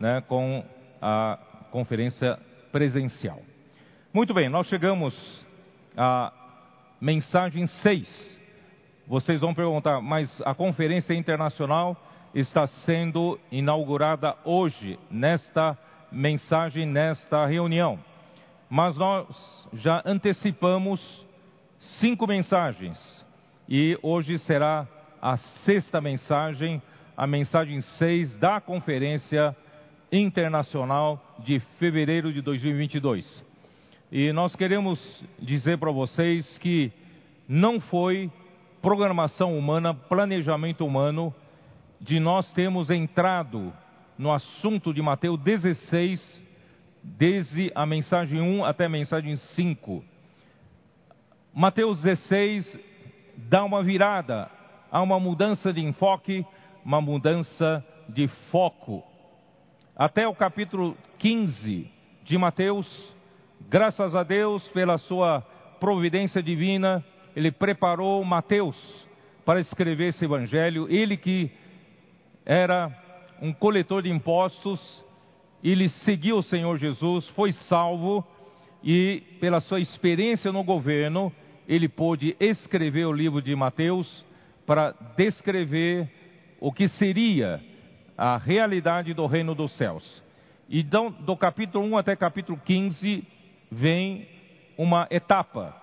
né, com a conferência presencial. Muito bem, nós chegamos à mensagem 6. Vocês vão perguntar, mas a conferência internacional está sendo inaugurada hoje, nesta mensagem, nesta reunião. Mas nós já antecipamos cinco mensagens e hoje será a sexta mensagem, a mensagem 6 da Conferência Internacional de fevereiro de 2022. E nós queremos dizer para vocês que não foi programação humana, planejamento humano, de nós termos entrado no assunto de Mateus 16, desde a mensagem 1 até a mensagem 5. Mateus 16 dá uma virada, há uma mudança de enfoque, uma mudança de foco. Até o capítulo 15 de Mateus, graças a Deus pela sua providência divina, ele preparou Mateus para escrever esse evangelho, ele que era um coletor de impostos, ele seguiu o Senhor Jesus, foi salvo e pela sua experiência no governo, ele pôde escrever o livro de Mateus para descrever o que seria a realidade do reino dos céus. Então, do capítulo 1 até capítulo 15, vem uma etapa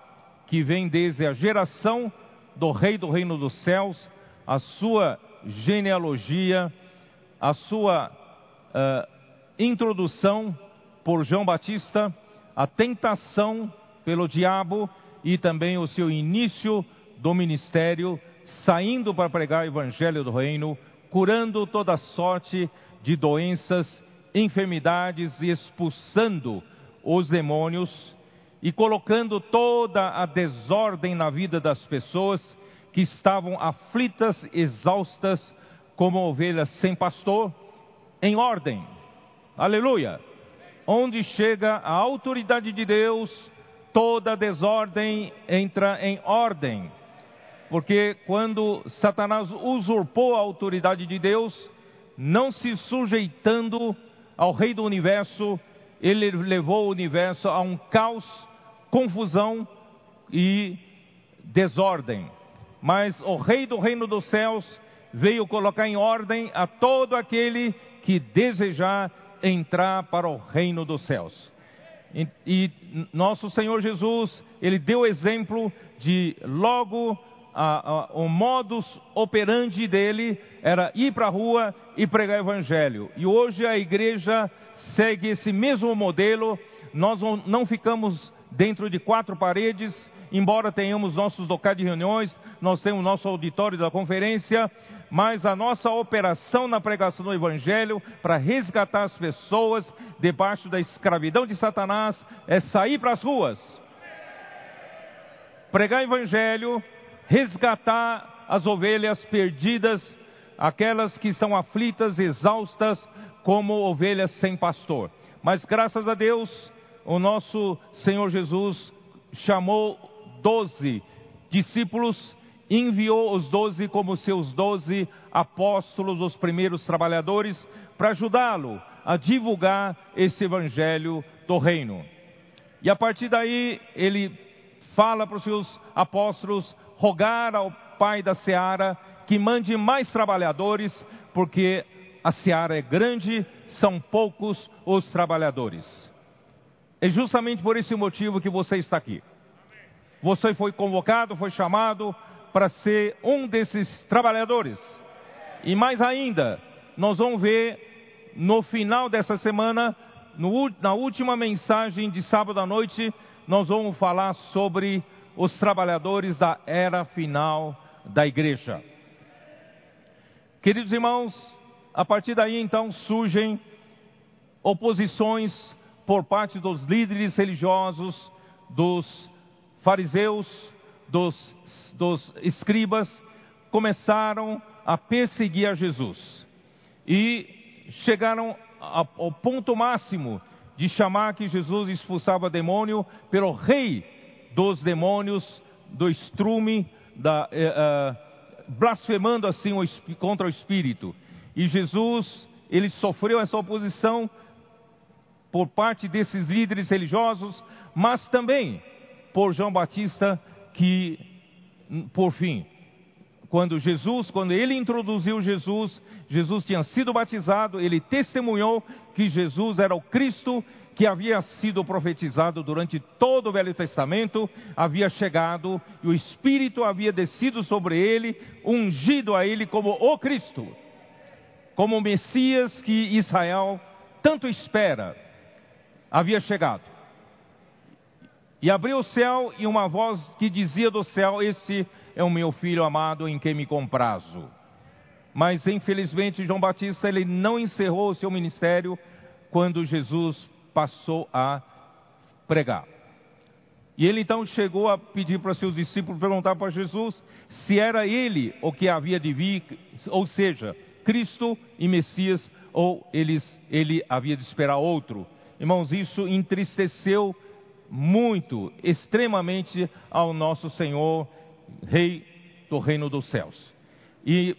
que vem desde a geração do rei do reino dos céus, a sua genealogia, a sua uh, introdução por João Batista, a tentação pelo diabo e também o seu início do ministério saindo para pregar o evangelho do reino, curando toda sorte de doenças, enfermidades e expulsando os demônios e colocando toda a desordem na vida das pessoas que estavam aflitas, exaustas, como ovelhas sem pastor, em ordem. Aleluia! Onde chega a autoridade de Deus, toda desordem entra em ordem. Porque quando Satanás usurpou a autoridade de Deus, não se sujeitando ao Rei do universo, ele levou o universo a um caos, confusão e desordem. Mas o Rei do reino dos céus veio colocar em ordem a todo aquele que desejar entrar para o reino dos céus. E, e nosso Senhor Jesus, ele deu exemplo de logo a, a, o modus operandi dele era ir para a rua e pregar o evangelho. E hoje a igreja segue esse mesmo modelo. Nós não, ficamos dentro de quatro paredes, embora tenhamos nossos locais de reuniões, nós temos nosso auditório da conferência, mas a nossa operação na pregação do Evangelho para resgatar as pessoas debaixo da escravidão de Satanás é sair para as ruas, pregar o Evangelho, resgatar as ovelhas perdidas, aquelas que são aflitas, exaustas, como ovelhas sem pastor. Mas graças a Deus, o nosso Senhor Jesus chamou doze discípulos, enviou os doze como seus doze apóstolos, os primeiros trabalhadores, para ajudá-lo a divulgar esse evangelho do reino. E a partir daí, ele fala para os seus apóstolos rogar ao Pai da seara que mande mais trabalhadores, porque a seara é grande, são poucos os trabalhadores. É justamente por esse motivo que você está aqui. Você foi convocado, foi chamado para ser um desses trabalhadores. E mais ainda, nós vamos ver no final dessa semana, no, na última mensagem de sábado à noite, nós vamos falar sobre os trabalhadores da era final da igreja. Queridos irmãos, a partir daí então surgem oposições por parte dos líderes religiosos, dos fariseus, dos, dos escribas, começaram a perseguir a Jesus. E chegaram ao ponto máximo de chamar que Jesus expulsava demônio pelo rei dos demônios, do estrume, da, eh, eh, blasfemando assim o, contra o Espírito. E Jesus ele sofreu essa oposição por parte desses líderes religiosos, mas também por João Batista, que, por fim, quando Jesus, quando ele introduziu Jesus, Jesus tinha sido batizado, ele testemunhou que Jesus era o Cristo que havia sido profetizado durante todo o Velho Testamento, havia chegado e o Espírito havia descido sobre ele, ungido a ele como o Cristo, como o Messias que Israel tanto espera, havia chegado. E abriu o céu e uma voz que dizia do céu: Esse é o meu filho amado em quem me comprazo. Mas infelizmente João Batista ele não encerrou o seu ministério quando Jesus passou a pregar. E ele então chegou a pedir para seus discípulos perguntar para Jesus se era ele o que havia de vir, ou seja, Cristo e Messias, ou eles, ele havia de esperar outro. Irmãos, isso entristeceu muito, extremamente ao nosso Senhor, Rei do Reino dos Céus. E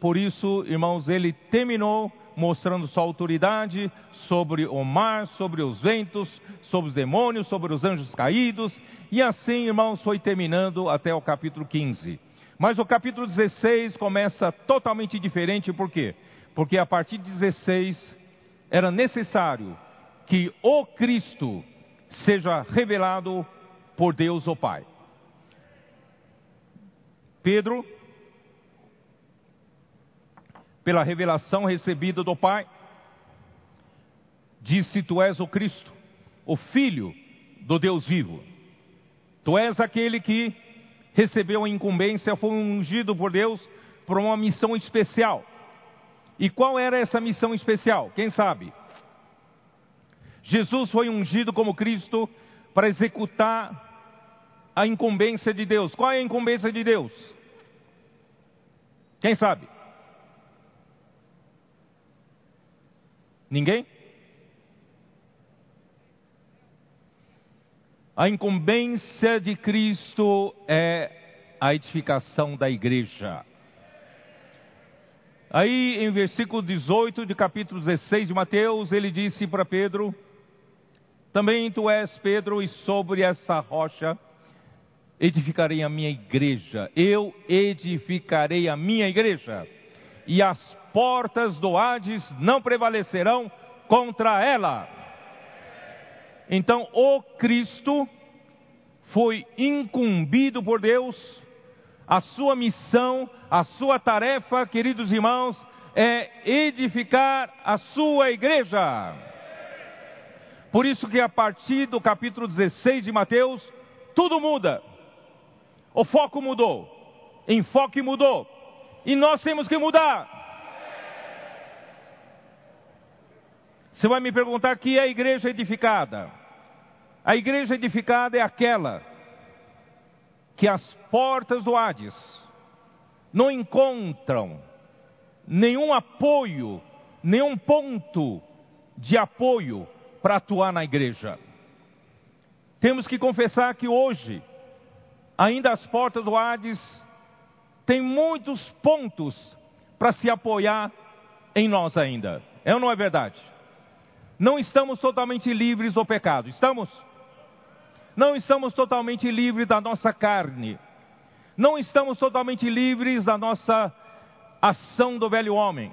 por isso, irmãos, ele terminou mostrando sua autoridade sobre o mar, sobre os ventos, sobre os demônios, sobre os anjos caídos, e assim, irmãos, foi terminando até o capítulo 15. Mas o capítulo 16 começa totalmente diferente, por quê? Porque a partir de 16 era necessário que o Cristo seja revelado por Deus o Pai. Pedro pela revelação recebida do Pai, disse: Tu és o Cristo, o Filho do Deus vivo. Tu és aquele que recebeu a incumbência, foi ungido por Deus para uma missão especial. E qual era essa missão especial? Quem sabe? Jesus foi ungido como Cristo para executar a incumbência de Deus. Qual é a incumbência de Deus? Quem sabe? Ninguém? A incumbência de Cristo é a edificação da igreja. Aí, em versículo 18 de capítulo 16 de Mateus, ele disse para Pedro: Também tu és Pedro, e sobre essa rocha edificarei a minha igreja. Eu edificarei a minha igreja, e as portas do Hades não prevalecerão contra ela. Então, o Cristo foi incumbido por Deus, a sua missão, a sua tarefa, queridos irmãos, é edificar a sua igreja. Por isso que a partir do capítulo 16 de Mateus, tudo muda. O foco mudou, enfoque mudou, e nós temos que mudar. Você vai me perguntar que é a igreja edificada. A igreja edificada é aquela que as portas do Hades não encontram nenhum apoio, nenhum ponto de apoio para atuar na igreja. Temos que confessar que hoje, ainda as portas do Hades têm muitos pontos para se apoiar em nós ainda. É ou não é verdade? Não estamos totalmente livres do pecado. Estamos? Não estamos totalmente livres da nossa carne. Não estamos totalmente livres da nossa ação do velho homem.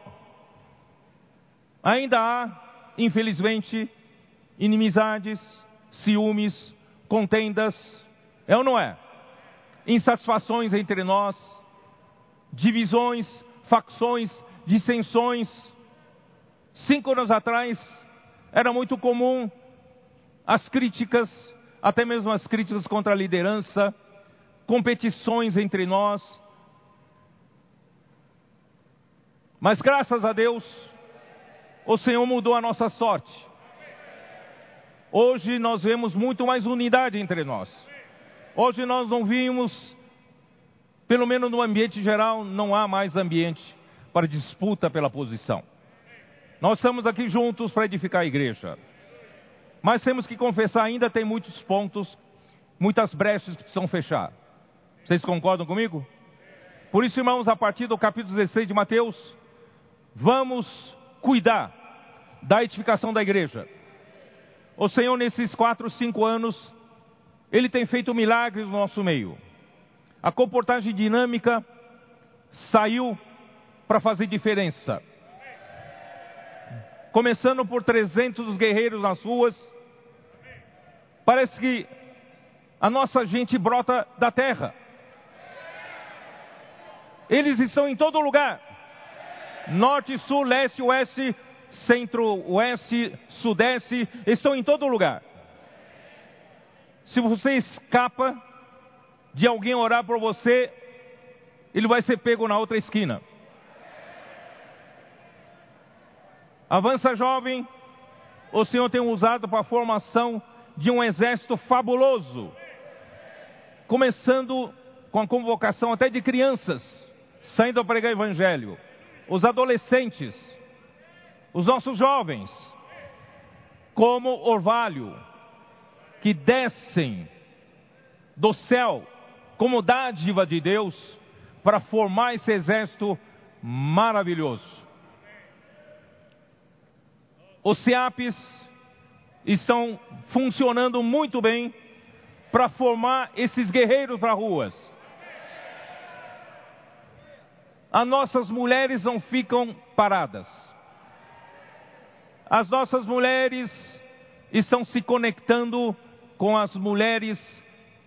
Ainda há, infelizmente, inimizades, ciúmes, contendas, é ou não é? Insatisfações entre nós, divisões, facções, dissensões. Cinco anos atrás, era muito comum as críticas, até mesmo as críticas contra a liderança, competições entre nós. Mas graças a Deus, o Senhor mudou a nossa sorte. Hoje nós vemos muito mais unidade entre nós. Hoje nós não vimos, pelo menos no ambiente geral, não há mais ambiente para disputa pela posição. Nós estamos aqui juntos para edificar a igreja. Mas temos que confessar, ainda tem muitos pontos, muitas brechas que precisam fechar. Vocês concordam comigo? Por isso, irmãos, a partir do capítulo 16 de Mateus, vamos cuidar da edificação da igreja. O Senhor, nesses quatro, cinco anos, Ele tem feito milagres no nosso meio. A comportagem dinâmica saiu para fazer diferença. Começando por 300 guerreiros nas ruas, parece que a nossa gente brota da terra. Eles estão em todo lugar. Norte, sul, leste, oeste, centro-oeste, sudeste, estão em todo lugar. Se você escapa de alguém orar por você, ele vai ser pego na outra esquina. Avança jovem, o Senhor tem usado para a formação de um exército fabuloso, começando com a convocação até de crianças, saindo a pregar evangelho, os adolescentes, os nossos jovens, como orvalho, que descem do céu como dádiva de Deus para formar esse exército maravilhoso. Os CEAPs estão funcionando muito bem para formar esses guerreiros para ruas. As nossas mulheres não ficam paradas. As nossas mulheres estão se conectando com as mulheres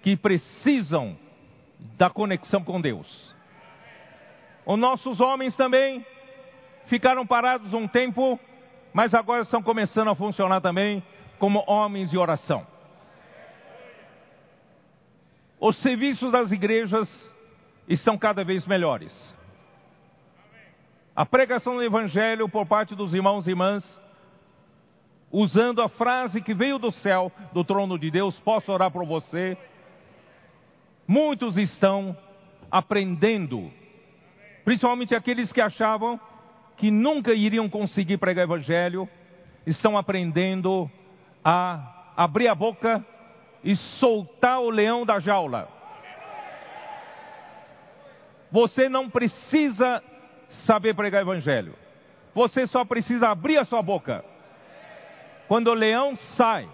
que precisam da conexão com Deus. Os nossos homens também ficaram parados um tempo mas agora estão começando a funcionar também como homens de oração. Os serviços das igrejas estão cada vez melhores. A pregação do Evangelho por parte dos irmãos e irmãs, usando a frase que veio do céu, do trono de Deus, posso orar por você. Muitos estão aprendendo, principalmente aqueles que achavam que nunca iriam conseguir pregar o evangelho, estão aprendendo a abrir a boca e soltar o leão da jaula. Você não precisa saber pregar o evangelho. Você só precisa abrir a sua boca. Quando o leão sai,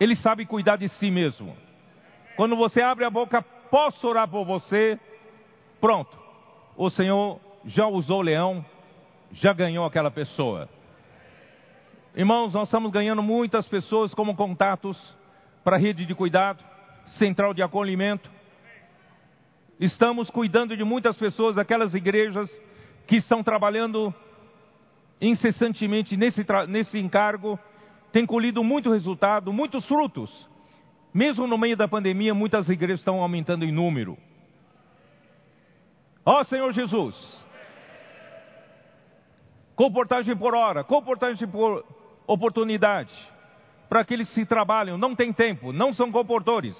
ele sabe cuidar de si mesmo. Quando você abre a boca, posso orar por você. Pronto. O Senhor já usou o leão já ganhou aquela pessoa. Irmãos, nós estamos ganhando muitas pessoas como contatos para a rede de cuidado, central de acolhimento. Estamos cuidando de muitas pessoas, aquelas igrejas que estão trabalhando incessantemente nesse, nesse encargo, têm colhido muito resultado, muitos frutos. Mesmo no meio da pandemia, muitas igrejas estão aumentando em número. Ó Senhor Jesus, Comportagem por hora, comportagem por oportunidade. Para aqueles que trabalham, não têm tempo, não são comportores,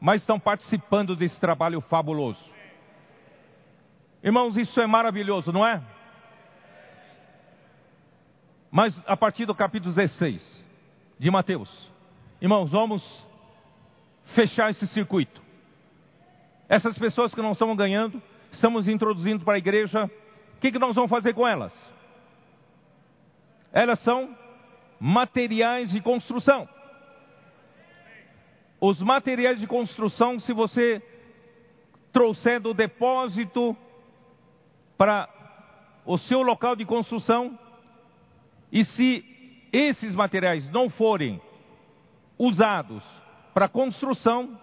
mas estão participando desse trabalho fabuloso. Irmãos, isso é maravilhoso, não é? Mas a partir do capítulo 16 de Mateus, irmãos, vamos fechar esse circuito. Essas pessoas que não estão ganhando, estamos introduzindo para a igreja, o que, que nós vamos fazer com elas? Elas são materiais de construção. Os materiais de construção, se você trouxer do depósito para o seu local de construção, e se esses materiais não forem usados para construção,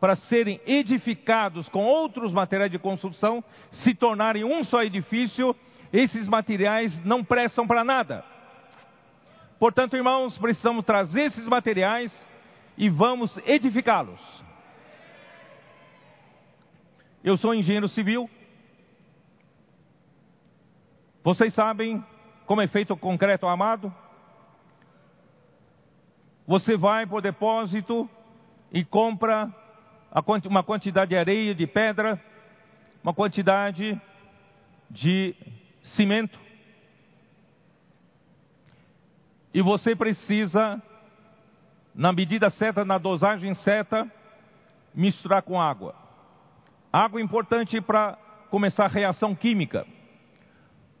para serem edificados com outros materiais de construção, se tornarem um só edifício, esses materiais não prestam para nada. Portanto, irmãos, precisamos trazer esses materiais e vamos edificá-los. Eu sou engenheiro civil. Vocês sabem como é feito o concreto amado? Você vai para o depósito e compra uma quantidade de areia, de pedra, uma quantidade de cimento. E você precisa, na medida certa, na dosagem certa, misturar com água. Água é importante para começar a reação química.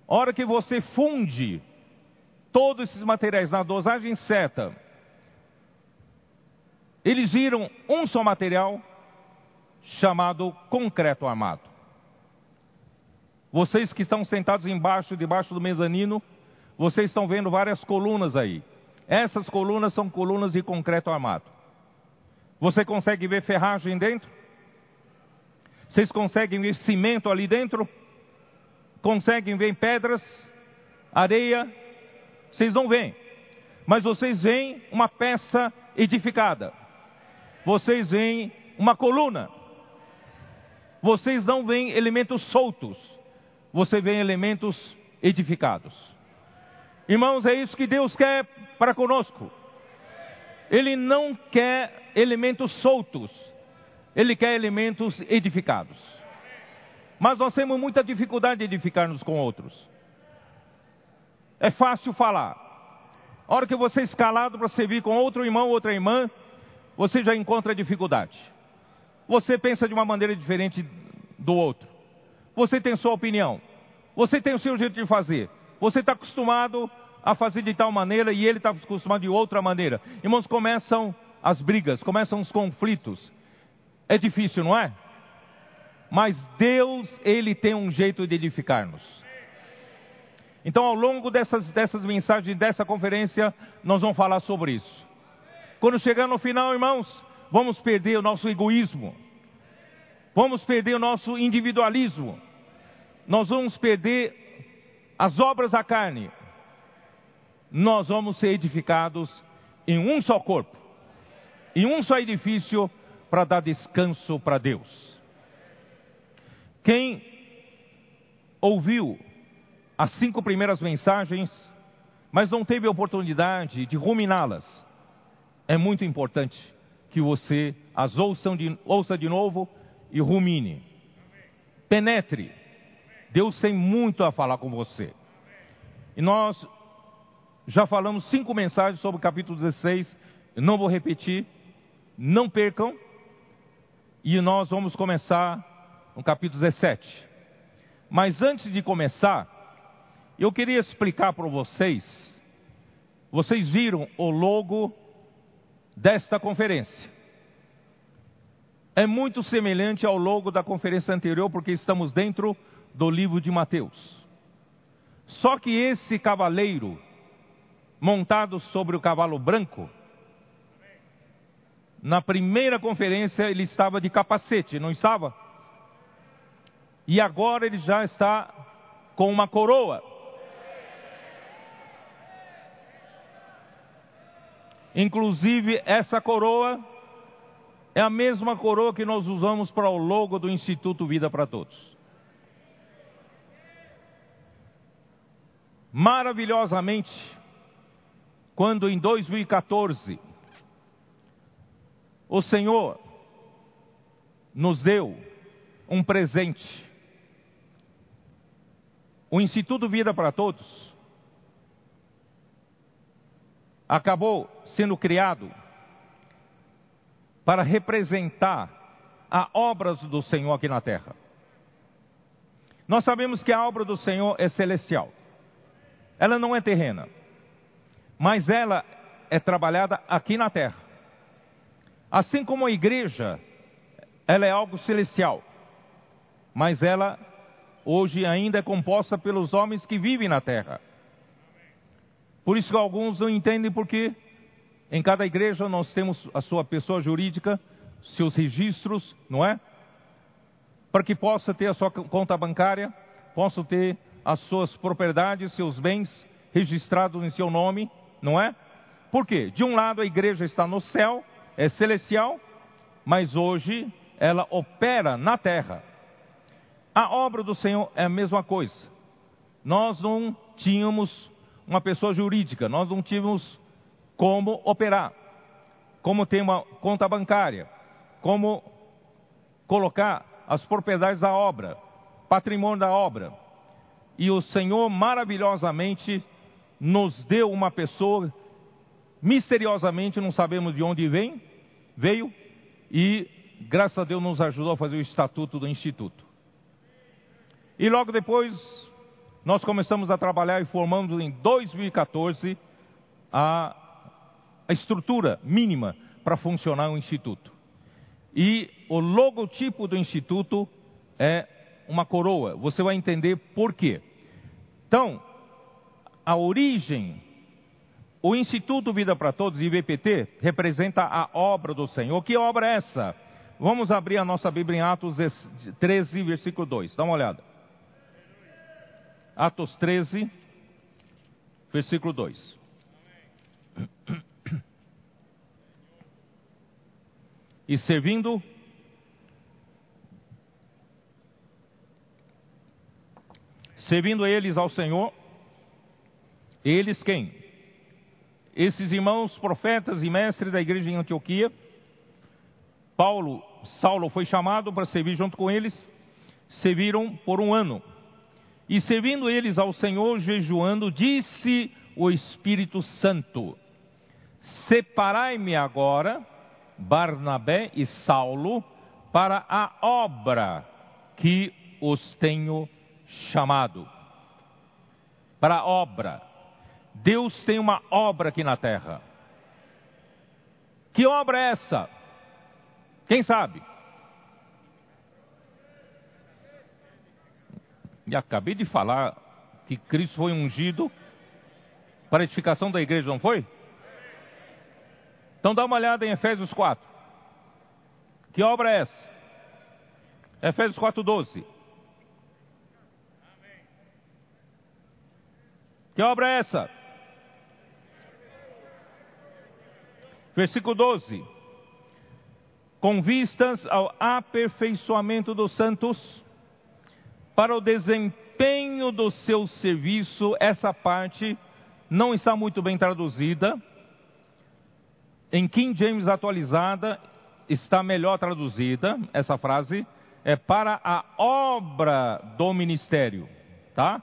A hora que você funde todos esses materiais na dosagem certa, eles viram um só material chamado concreto armado. Vocês que estão sentados embaixo, debaixo do mezanino, vocês estão vendo várias colunas aí. Essas colunas são colunas de concreto armado. Você consegue ver ferragem dentro? Vocês conseguem ver cimento ali dentro? Conseguem ver pedras, areia? Vocês não veem. Mas vocês veem uma peça edificada. Vocês veem uma coluna. Vocês não veem elementos soltos. Você vê elementos edificados. Irmãos, é isso que Deus quer para conosco. Ele não quer elementos soltos. Ele quer elementos edificados. Mas nós temos muita dificuldade de edificar-nos com outros. É fácil falar. A hora que você é escalado para servir com outro irmão ou outra irmã, você já encontra dificuldade. Você pensa de uma maneira diferente do outro. Você tem sua opinião. Você tem o seu jeito de fazer. Você está acostumado a fazer de tal maneira e ele está acostumado de outra maneira. Irmãos, começam as brigas, começam os conflitos. É difícil, não é? Mas Deus, Ele tem um jeito de edificar-nos. Então, ao longo dessas, dessas mensagens, dessa conferência, nós vamos falar sobre isso. Quando chegar no final, irmãos, vamos perder o nosso egoísmo. Vamos perder o nosso individualismo. Nós vamos perder as obras da carne. Nós vamos ser edificados em um só corpo, em um só edifício, para dar descanso para Deus. Quem ouviu as cinco primeiras mensagens, mas não teve oportunidade de ruminá-las, é muito importante que você as ouça de, ouça de novo e rumine. Penetre. Deus tem muito a falar com você. E nós já falamos cinco mensagens sobre o capítulo 16, não vou repetir, não percam. E nós vamos começar no capítulo 17. Mas antes de começar, eu queria explicar para vocês. Vocês viram o logo desta conferência. É muito semelhante ao logo da conferência anterior, porque estamos dentro do livro de Mateus. Só que esse cavaleiro, montado sobre o cavalo branco, na primeira conferência ele estava de capacete, não estava? E agora ele já está com uma coroa. Inclusive, essa coroa é a mesma coroa que nós usamos para o logo do Instituto Vida para Todos. Maravilhosamente, quando em 2014 o Senhor nos deu um presente. O Instituto Vida para Todos acabou sendo criado para representar a obra do Senhor aqui na terra. Nós sabemos que a obra do Senhor é celestial. Ela não é terrena, mas ela é trabalhada aqui na terra. Assim como a igreja, ela é algo celestial, mas ela hoje ainda é composta pelos homens que vivem na terra. Por isso que alguns não entendem porque em cada igreja nós temos a sua pessoa jurídica, seus registros, não é? Para que possa ter a sua conta bancária, possa ter as suas propriedades, seus bens registrados em seu nome, não é? Por quê? De um lado a igreja está no céu é celestial, mas hoje ela opera na terra. A obra do Senhor é a mesma coisa. Nós não tínhamos uma pessoa jurídica, nós não tínhamos como operar, como ter uma conta bancária, como colocar as propriedades da obra, patrimônio da obra. E o Senhor maravilhosamente nos deu uma pessoa, misteriosamente, não sabemos de onde vem, veio e, graças a Deus, nos ajudou a fazer o estatuto do Instituto. E logo depois, nós começamos a trabalhar e formamos em 2014 a, a estrutura mínima para funcionar o Instituto. E o logotipo do Instituto é uma coroa. Você vai entender por quê. Então, a origem, o Instituto Vida para Todos, IVPT, representa a obra do Senhor. Que obra é essa? Vamos abrir a nossa Bíblia em Atos 13, versículo 2. Dá uma olhada. Atos 13, versículo 2. E servindo servindo eles ao Senhor, eles quem? Esses irmãos profetas e mestres da igreja em Antioquia, Paulo, Saulo foi chamado para servir junto com eles, serviram por um ano. E servindo eles ao Senhor, jejuando, disse o Espírito Santo: Separai-me agora, Barnabé e Saulo, para a obra que os tenho chamado. Para obra. Deus tem uma obra aqui na terra. Que obra é essa? Quem sabe? E acabei de falar que Cristo foi ungido para a edificação da igreja, não foi? Então dá uma olhada em Efésios 4. Que obra é essa? Efésios 4, Que obra é essa? Versículo 12. Com vistas ao aperfeiçoamento dos santos para o desempenho do seu serviço, essa parte não está muito bem traduzida. Em King James atualizada está melhor traduzida essa frase é para a obra do ministério, tá?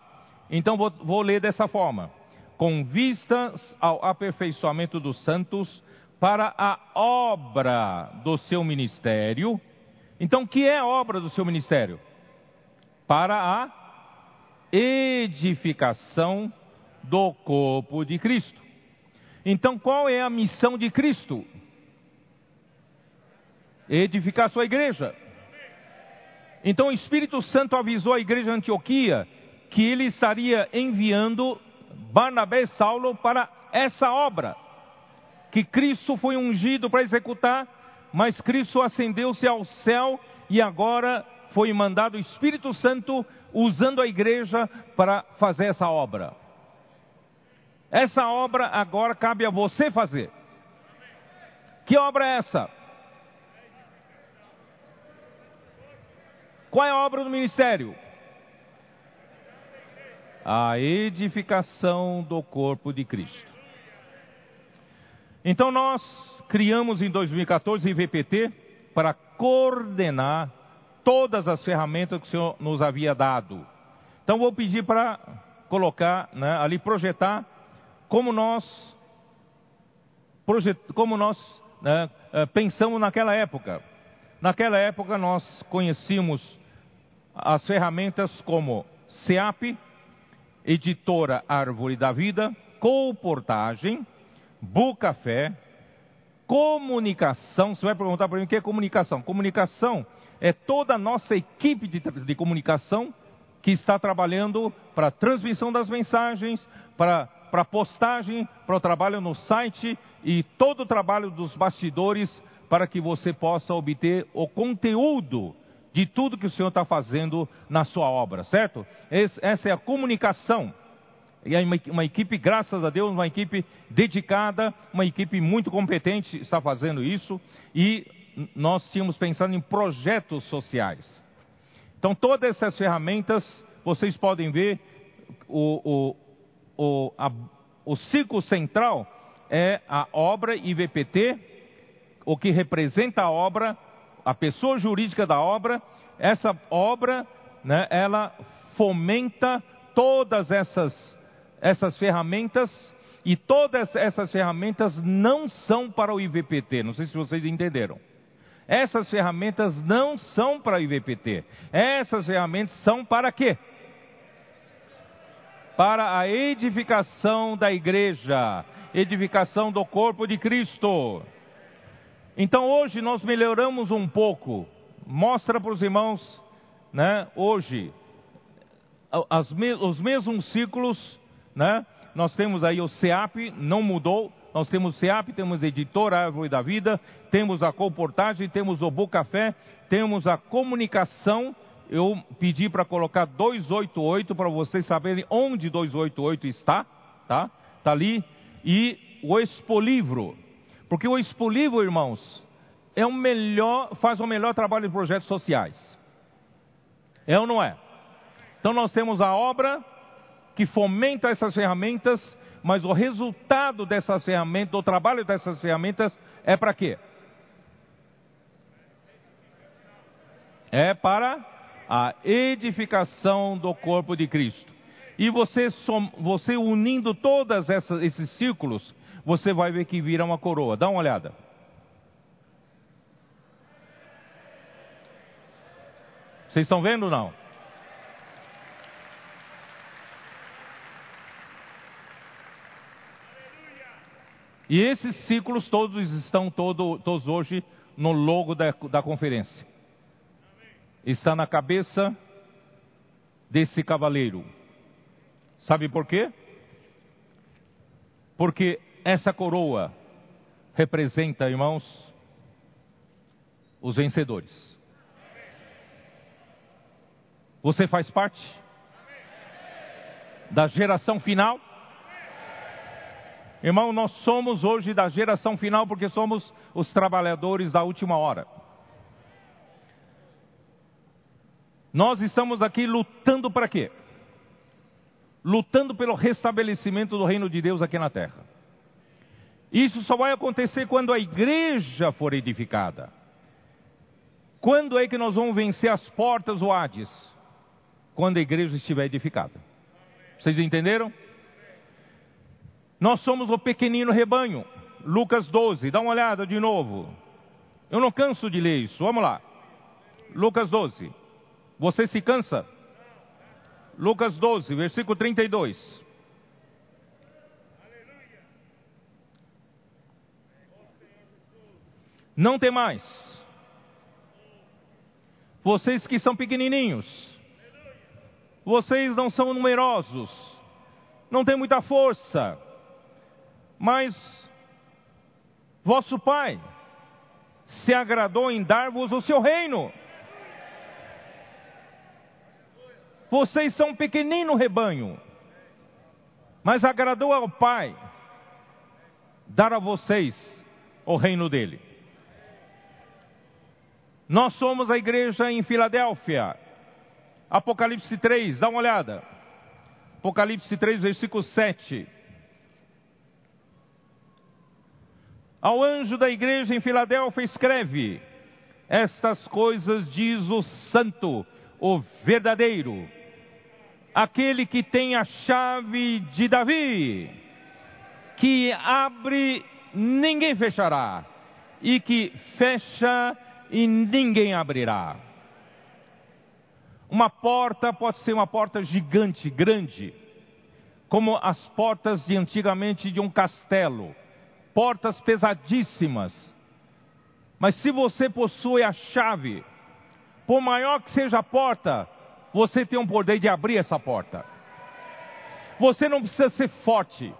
Então vou, vou ler dessa forma: com vistas ao aperfeiçoamento dos santos para a obra do seu ministério. Então, que é a obra do seu ministério? para a edificação do corpo de Cristo. Então, qual é a missão de Cristo? Edificar sua igreja. Então, o Espírito Santo avisou a igreja de Antioquia que ele estaria enviando Barnabé e Saulo para essa obra. Que Cristo foi ungido para executar, mas Cristo ascendeu-se ao céu e agora foi mandado o Espírito Santo usando a igreja para fazer essa obra. Essa obra agora cabe a você fazer. Que obra é essa? Qual é a obra do ministério? A edificação do corpo de Cristo. Então nós criamos em 2014 o IVPT para coordenar todas as ferramentas que o Senhor nos havia dado. Então vou pedir para colocar né, ali, projetar como nós, projet, como nós né, eh, pensamos naquela época. Naquela época nós conhecíamos as ferramentas como SEAP, Editora Árvore da Vida, Comportagem, Bucafé, Comunicação. Você vai perguntar para mim o que é comunicação? Comunicação é toda a nossa equipe de, de comunicação que está trabalhando para a transmissão das mensagens, para, para a postagem, para o trabalho no site e todo o trabalho dos bastidores para que você possa obter o conteúdo de tudo que o Senhor está fazendo na sua obra, certo? essa é a comunicação. E é uma, equipe, graças a Deus, uma equipe dedicada, uma equipe muito competente está fazendo isso. E nós tínhamos pensado em projetos sociais. Então, todas essas ferramentas, vocês podem ver, o, o, o, a, o ciclo central é a obra IVPT, o que representa a obra, a pessoa jurídica da obra. Essa obra, né, ela fomenta todas essas, essas ferramentas e todas essas ferramentas não são para o IVPT. Não sei se vocês entenderam. Essas ferramentas não são para o IVPT. Essas ferramentas são para quê? para a edificação da igreja, edificação do corpo de Cristo. Então hoje nós melhoramos um pouco. Mostra para os irmãos, né, hoje, as, os mesmos ciclos, né? Nós temos aí o CEAP, não mudou. Nós temos o CEAP, temos a editora Árvore da Vida, temos a comportagem, temos o Boa Café, temos a comunicação. Eu pedi para colocar 288 para vocês saberem onde 288 está, tá? Tá ali. E o Expolivro. Porque o Expolivro, irmãos, é o melhor, faz o melhor trabalho de projetos sociais. É ou não é? Então nós temos a obra que fomenta essas ferramentas, mas o resultado dessas ferramentas, do trabalho dessas ferramentas, é para quê? É para a edificação do corpo de Cristo. E você, você unindo todos esses círculos, você vai ver que vira uma coroa. Dá uma olhada. Vocês estão vendo ou não? E esses ciclos todos estão todo, todos hoje no logo da, da conferência. Está na cabeça desse cavaleiro. Sabe por quê? Porque essa coroa representa, irmãos, os vencedores. Você faz parte da geração final Irmão, nós somos hoje da geração final porque somos os trabalhadores da última hora. Nós estamos aqui lutando para quê? Lutando pelo restabelecimento do reino de Deus aqui na terra. Isso só vai acontecer quando a igreja for edificada. Quando é que nós vamos vencer as portas do Hades? Quando a igreja estiver edificada. Vocês entenderam? Nós somos o pequenino rebanho. Lucas 12, dá uma olhada de novo. Eu não canso de ler isso. Vamos lá. Lucas 12. Você se cansa? Lucas 12, versículo 32. Não tem mais. Vocês que são pequenininhos. Vocês não são numerosos. Não tem muita força mas vosso Pai se agradou em dar-vos o seu reino. Vocês são um pequenino rebanho, mas agradou ao Pai dar a vocês o reino dele. Nós somos a igreja em Filadélfia. Apocalipse 3, dá uma olhada. Apocalipse 3, versículo 7. Ao anjo da igreja em Filadélfia escreve: Estas coisas diz o santo, o verdadeiro, aquele que tem a chave de Davi, que abre, ninguém fechará, e que fecha e ninguém abrirá. Uma porta pode ser uma porta gigante, grande, como as portas de antigamente de um castelo portas pesadíssimas. Mas se você possui a chave, por maior que seja a porta, você tem um poder de abrir essa porta. Você não precisa ser forte,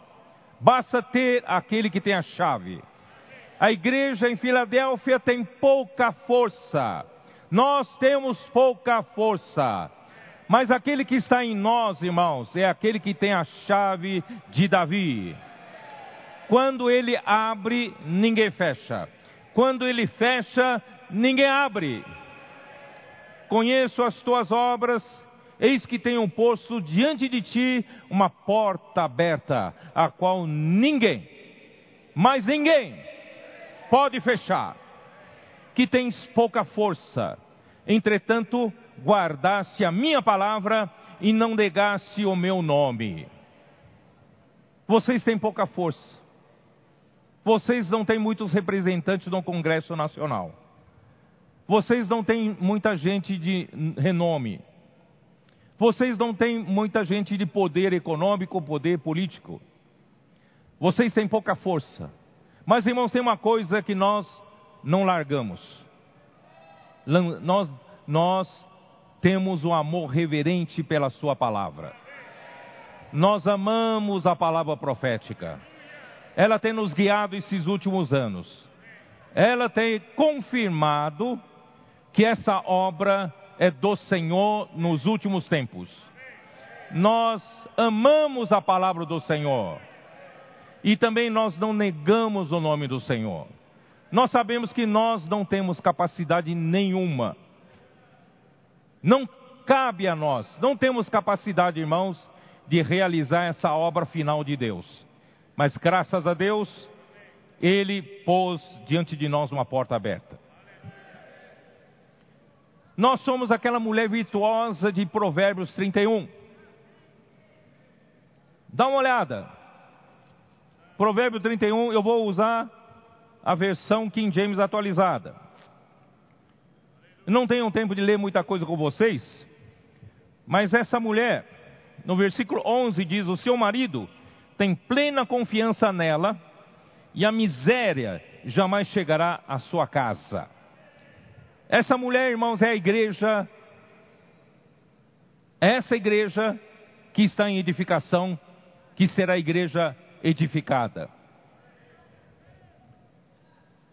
basta ter aquele que tem a chave. A igreja em Filadélfia tem pouca força, nós temos pouca força, mas aquele que está em nós, irmãos, é aquele que tem a chave de Davi. Quando ele abre, ninguém fecha. Quando ele fecha, ninguém abre. Conheço as tuas obras, eis que tenho posto diante de ti uma porta aberta, a qual ninguém, mas ninguém, pode fechar. Que tens pouca força, entretanto, guardasse a minha palavra e não negasse o meu nome. Vocês têm pouca força vocês não têm muitos representantes no Congresso Nacional. Vocês não têm muita gente de renome. Vocês não têm muita gente de poder econômico, poder político. Vocês têm pouca força. Mas, irmãos, tem uma coisa que nós não largamos. Nós, nós temos um amor reverente pela Sua palavra. Nós amamos a palavra profética. Ela tem nos guiado esses últimos anos. Ela tem confirmado que essa obra é do Senhor nos últimos tempos. Nós amamos a palavra do Senhor. E também nós não negamos o nome do Senhor. Nós sabemos que nós não temos capacidade nenhuma. Não cabe a nós, não temos capacidade, irmãos, de realizar essa obra final de Deus. Mas graças a Deus, Ele pôs diante de nós uma porta aberta. Nós somos aquela mulher virtuosa de Provérbios 31. Dá uma olhada. Provérbio 31, eu vou usar a versão King James atualizada. Não tenho tempo de ler muita coisa com vocês, mas essa mulher, no versículo 11 diz: O seu marido tem plena confiança nela, e a miséria jamais chegará à sua casa. Essa mulher, irmãos, é a igreja, essa igreja que está em edificação, que será a igreja edificada.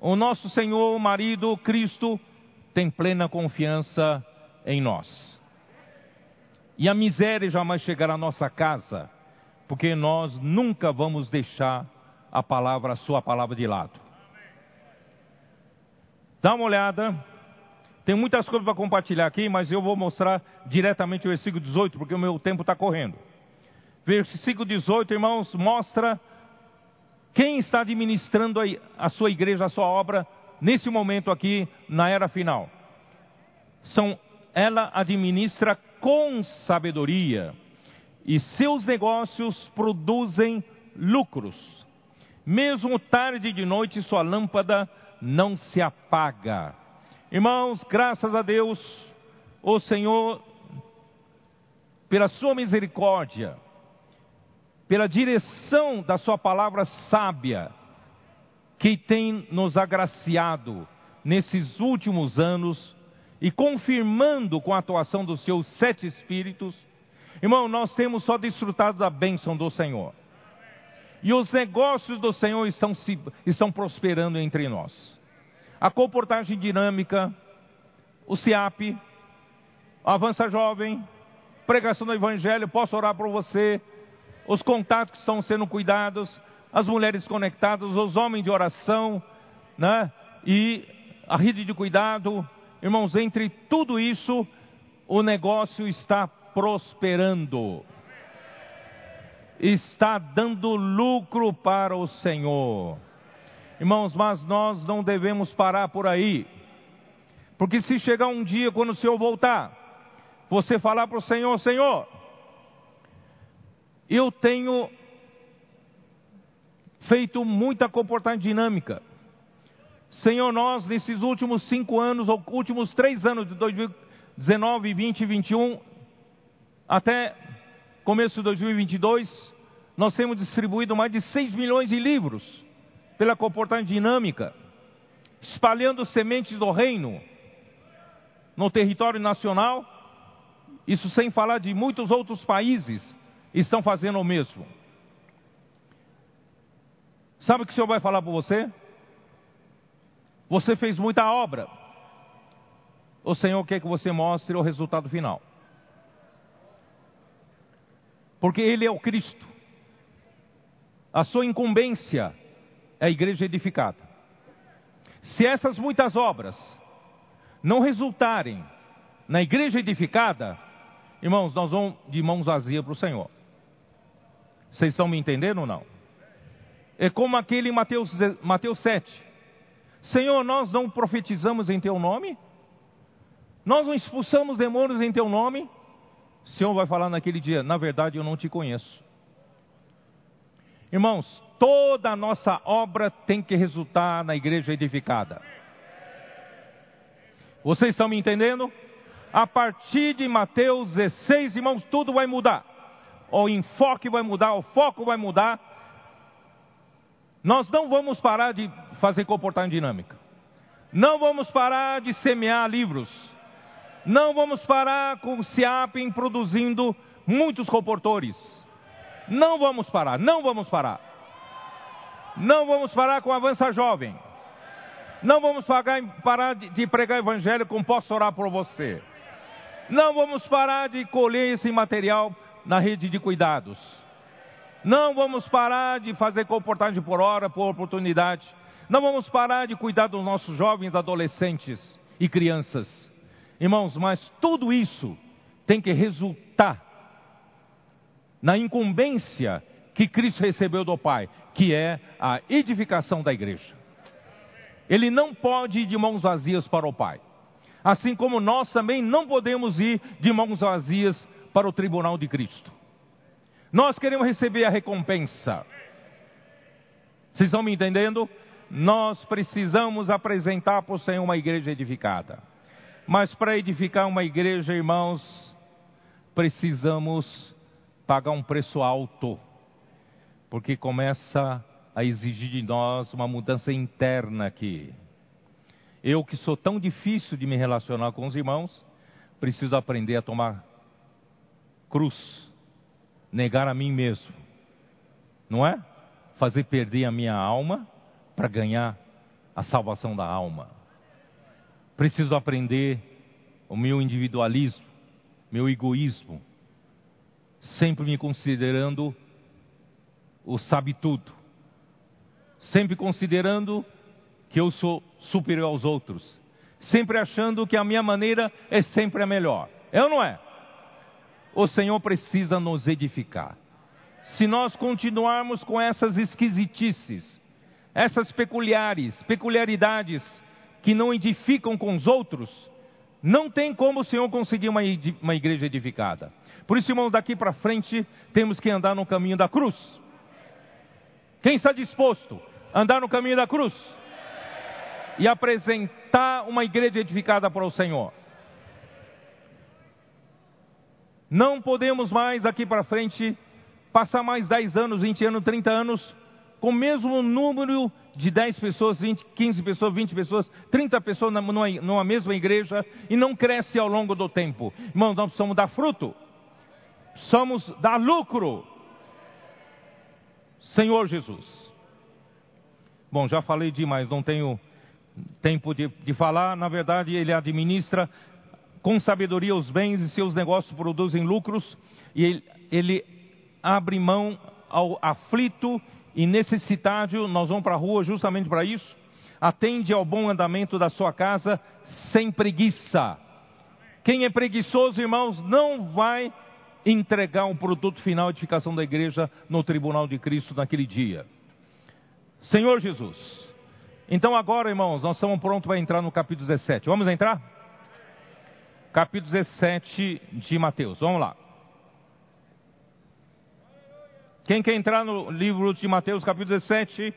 O nosso Senhor, o marido, Cristo, tem plena confiança em nós. E a miséria jamais chegará à nossa casa, porque nós nunca vamos deixar a palavra, a sua palavra de lado. Dá uma olhada tem muitas coisas para compartilhar aqui, mas eu vou mostrar diretamente o versículo 18, porque o meu tempo está correndo. Versículo 18, irmãos, mostra quem está administrando a sua igreja, a sua obra, nesse momento aqui, na era final. São, ela administra com sabedoria, e seus negócios produzem lucros. Mesmo tarde de noite, sua lâmpada não se apaga Irmãos, graças a Deus, o Senhor, pela Sua misericórdia, pela direção da Sua palavra sábia, que tem nos agraciado nesses últimos anos e confirmando com a atuação dos seus sete espíritos, irmão, nós temos só desfrutado da bênção do Senhor. E os negócios do Senhor estão, estão prosperando entre nós. A comportagem dinâmica, o CIAP, Avança Jovem, pregação do Evangelho, posso orar por você, os contatos que estão sendo cuidados, as mulheres conectadas, os homens de oração, né? E a rede de cuidado, irmãos, entre tudo isso, o negócio está prosperando, está dando lucro para o Senhor. Irmãos, mas nós não devemos parar por aí. Porque se chegar um dia, quando o Senhor voltar, você falar para o Senhor: Senhor, eu tenho feito muita comportamento dinâmica. Senhor, nós nesses últimos cinco anos, ou últimos três anos de 2019, 20 e 21, até começo de 2022, nós temos distribuído mais de 6 milhões de livros pela comportamento dinâmica, espalhando sementes do reino no território nacional, isso sem falar de muitos outros países estão fazendo o mesmo. Sabe o que o Senhor vai falar para você? Você fez muita obra. O Senhor quer que você mostre o resultado final. Porque Ele é o Cristo. A sua incumbência é a igreja edificada. Se essas muitas obras não resultarem na igreja edificada, irmãos, nós vamos de mãos vazias para o Senhor. Vocês estão me entendendo ou não? É como aquele em Mateus, Mateus 7. Senhor, nós não profetizamos em teu nome? Nós não expulsamos demônios em teu nome? O Senhor vai falar naquele dia: na verdade eu não te conheço. Irmãos, toda a nossa obra tem que resultar na igreja edificada. Vocês estão me entendendo? a partir de Mateus 16, irmãos, tudo vai mudar. O enfoque vai mudar, o foco vai mudar. Nós não vamos parar de fazer comportamento dinâmica. Não vamos parar de semear livros. Não vamos parar com o SIAPEN produzindo muitos comportores. Não vamos parar, não vamos parar. Não vamos parar com Avança Jovem. Não vamos parar de pregar evangelho com posso orar por você. Não vamos parar de colher esse material na rede de cuidados. Não vamos parar de fazer comportagem por hora, por oportunidade. Não vamos parar de cuidar dos nossos jovens, adolescentes e crianças. Irmãos, mas tudo isso tem que resultar na incumbência que Cristo recebeu do Pai, que é a edificação da igreja. Ele não pode ir de mãos vazias para o Pai. Assim como nós também não podemos ir de mãos vazias para o tribunal de Cristo. Nós queremos receber a recompensa. Vocês estão me entendendo? Nós precisamos apresentar para o Senhor uma igreja edificada. Mas para edificar uma igreja, irmãos, precisamos pagar um preço alto, porque começa a exigir de nós uma mudança interna aqui. Eu que sou tão difícil de me relacionar com os irmãos, preciso aprender a tomar cruz, negar a mim mesmo, não é? Fazer perder a minha alma para ganhar a salvação da alma. Preciso aprender o meu individualismo, meu egoísmo, sempre me considerando o sabe tudo, sempre considerando que eu sou superior aos outros, sempre achando que a minha maneira é sempre a melhor. É ou não é? O Senhor precisa nos edificar. Se nós continuarmos com essas esquisitices, essas peculiares, peculiaridades que não edificam com os outros, não tem como o Senhor conseguir uma, uma igreja edificada. Por isso, irmãos, daqui para frente temos que andar no caminho da cruz. Quem está disposto a andar no caminho da cruz? E apresentar uma igreja edificada para o Senhor. Não podemos mais daqui para frente passar mais 10 anos, 20 anos, 30 anos com o mesmo número de 10 pessoas, 20, 15 pessoas, 20 pessoas, 30 pessoas numa, numa mesma igreja e não cresce ao longo do tempo. Irmãos, nós precisamos dar fruto, precisamos dar lucro. Senhor Jesus. Bom, já falei demais, não tenho tempo de, de falar. Na verdade, ele administra com sabedoria os bens e seus negócios produzem lucros e ele, ele abre mão ao aflito e necessitado, nós vamos para a rua justamente para isso. Atende ao bom andamento da sua casa sem preguiça. Quem é preguiçoso, irmãos, não vai entregar um produto final de edificação da igreja no tribunal de Cristo naquele dia. Senhor Jesus. Então agora, irmãos, nós estamos prontos para entrar no capítulo 17. Vamos entrar? Capítulo 17 de Mateus. Vamos lá. Quem quer entrar no livro de Mateus, capítulo 17,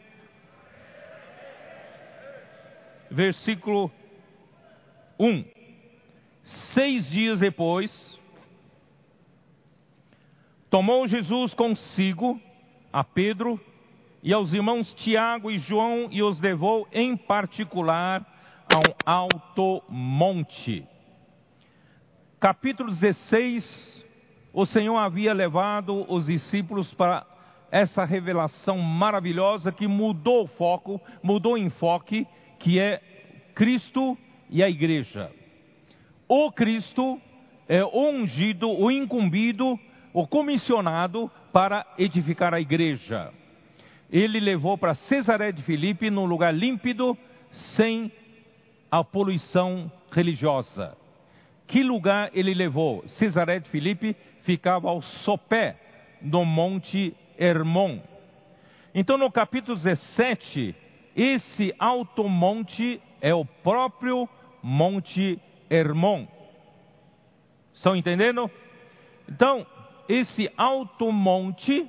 versículo 1. Seis dias depois, tomou Jesus consigo a Pedro e aos irmãos Tiago e João e os levou em particular a um alto monte. Capítulo 16, o Senhor havia levado os discípulos para essa revelação maravilhosa que mudou o foco, mudou o enfoque, que é Cristo e a igreja. O Cristo é o ungido, o incumbido, o comissionado para edificar a igreja. Ele levou para Cesaré de Filipe num lugar límpido, sem a poluição religiosa. Que lugar ele levou? Cesaré de Filipe ficava ao sopé do Monte Hermon. Então, no capítulo 17, esse alto monte é o próprio Monte Hermon. Estão entendendo? Então, esse alto monte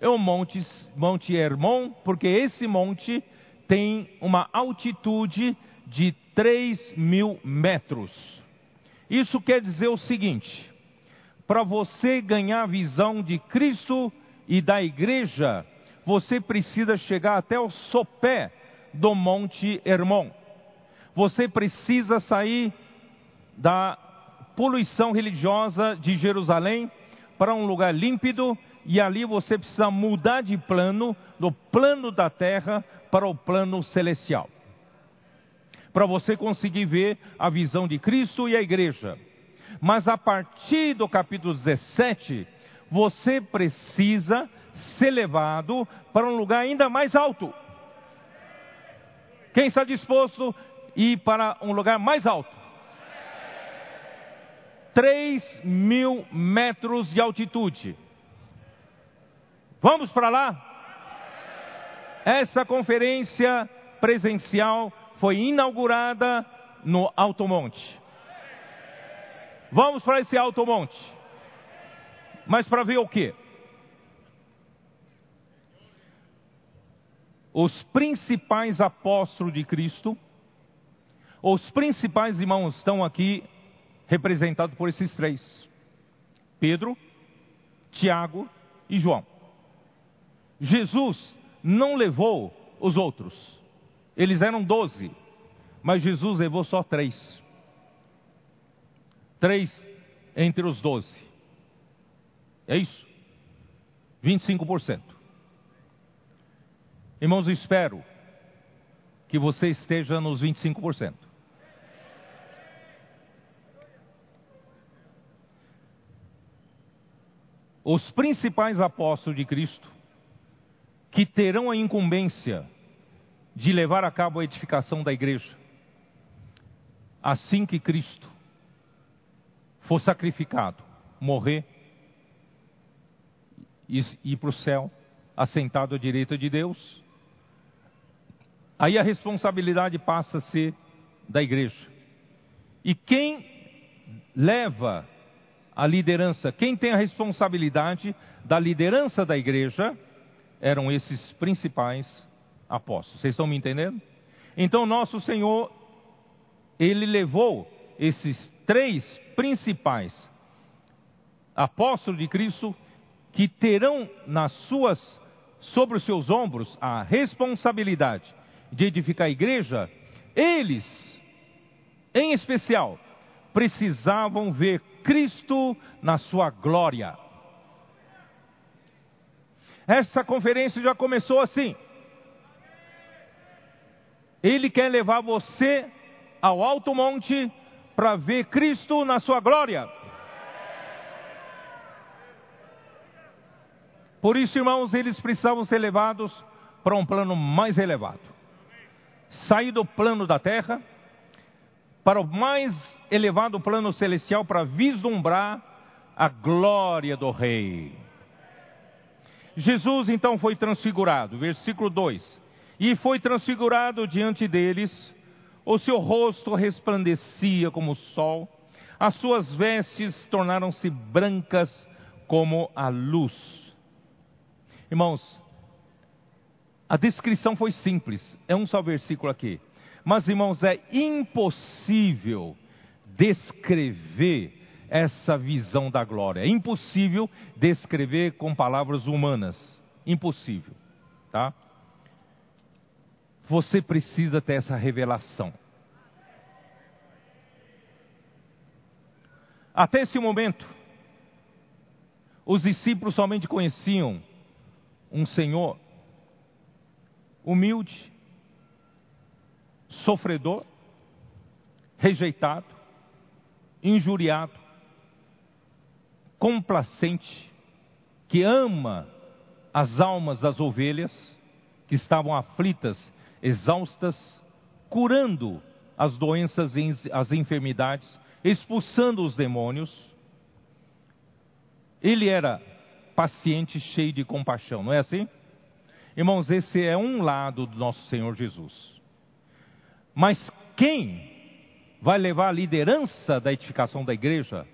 é o Monte, monte Hermon, porque esse monte tem uma altitude de 3 mil metros. Isso quer dizer o seguinte: para você ganhar a visão de Cristo e da igreja, você precisa chegar até o sopé do Monte Hermon. Você precisa sair da poluição religiosa de Jerusalém para um lugar límpido e ali você precisa mudar de plano, do plano da terra para o plano celestial. Para você conseguir ver a visão de Cristo e a igreja. Mas a partir do capítulo 17, você precisa ser levado para um lugar ainda mais alto. Quem está disposto a ir para um lugar mais alto? 3 mil metros de altitude. Vamos para lá? Essa conferência presencial foi inaugurada no Alto Monte. Vamos para esse Alto Monte. Mas para ver o quê? Os principais apóstolos de Cristo, os principais irmãos estão aqui representados por esses três: Pedro, Tiago e João. Jesus não levou os outros, eles eram doze, mas Jesus levou só três. Três entre os doze. É isso? 25%. Irmãos, espero que você esteja nos 25%. Os principais apóstolos de Cristo, que terão a incumbência de levar a cabo a edificação da igreja, assim que Cristo for sacrificado, morrer e ir para o céu, assentado à direita de Deus, aí a responsabilidade passa a ser da igreja. E quem leva a liderança, quem tem a responsabilidade da liderança da igreja, eram esses principais apóstolos. Vocês estão me entendendo? Então, nosso Senhor, ele levou esses três principais apóstolos de Cristo que terão nas suas sobre os seus ombros a responsabilidade de edificar a igreja, eles, em especial, precisavam ver Cristo na sua glória. Essa conferência já começou assim. Ele quer levar você ao alto monte para ver Cristo na sua glória. Por isso, irmãos, eles precisavam ser levados para um plano mais elevado. Sair do plano da terra para o mais elevado plano celestial para vislumbrar a glória do Rei. Jesus então foi transfigurado, versículo 2: E foi transfigurado diante deles o seu rosto resplandecia como o sol, as suas vestes tornaram-se brancas como a luz. Irmãos, a descrição foi simples, é um só versículo aqui. Mas, irmãos, é impossível descrever essa visão da glória. É impossível descrever com palavras humanas. Impossível, tá? Você precisa ter essa revelação. Até esse momento, os discípulos somente conheciam um Senhor humilde, sofredor, rejeitado, injuriado, complacente, que ama as almas das ovelhas que estavam aflitas exaustas, curando as doenças e as enfermidades, expulsando os demônios. Ele era paciente, cheio de compaixão, não é assim? Irmãos, esse é um lado do nosso Senhor Jesus. Mas quem vai levar a liderança da edificação da igreja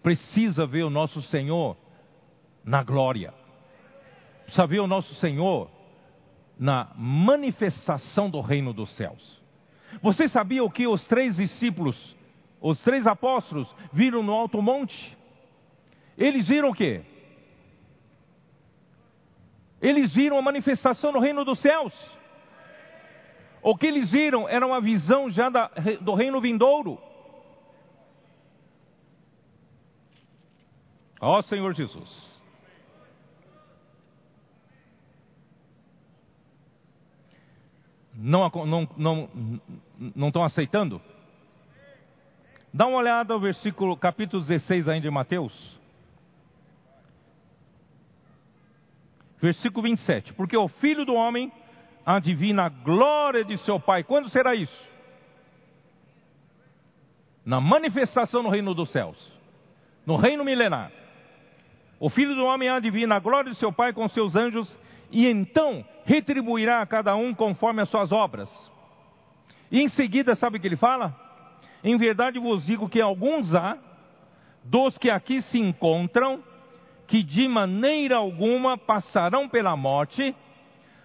precisa ver o nosso Senhor na glória. Precisa ver o nosso Senhor na manifestação do reino dos céus. Você sabia o que os três discípulos os três apóstolos viram no alto monte. Eles viram o quê? Eles viram a manifestação no reino dos céus. O que eles viram era uma visão já da, do reino vindouro. Ó Senhor Jesus. Não, não, não, não estão aceitando? Dá uma olhada ao versículo, capítulo 16 ainda de Mateus. Versículo 27. Porque o filho do homem adivina a glória de seu Pai. Quando será isso? Na manifestação no reino dos céus, no reino milenar. O filho do homem adivina a glória de seu Pai com seus anjos e então retribuirá a cada um conforme as suas obras. E em seguida, sabe o que ele fala? Em verdade vos digo que alguns há, dos que aqui se encontram, que de maneira alguma passarão pela morte,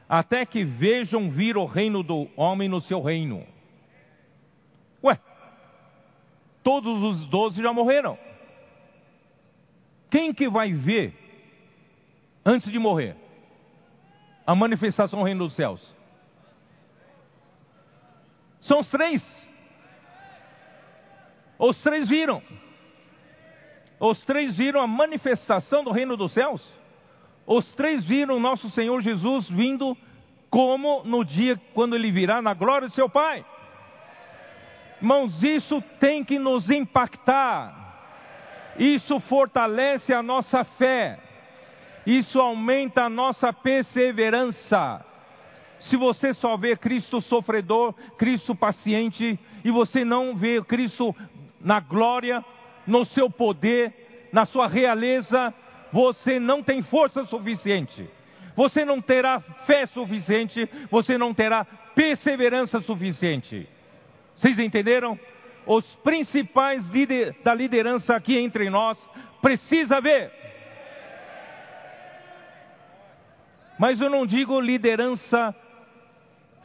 até que vejam vir o reino do homem no seu reino. Ué, todos os doze já morreram. Quem que vai ver antes de morrer? A manifestação do reino dos céus. São os três. Os três viram. Os três viram a manifestação do reino dos céus. Os três viram nosso Senhor Jesus vindo como no dia quando ele virá na glória de seu Pai. Irmãos, isso tem que nos impactar. Isso fortalece a nossa fé. Isso aumenta a nossa perseverança. Se você só vê Cristo sofredor, Cristo paciente, e você não vê Cristo na glória, no seu poder, na sua realeza, você não tem força suficiente. Você não terá fé suficiente, você não terá perseverança suficiente. Vocês entenderam? Os principais líder, da liderança aqui entre nós precisa ver. Mas eu não digo liderança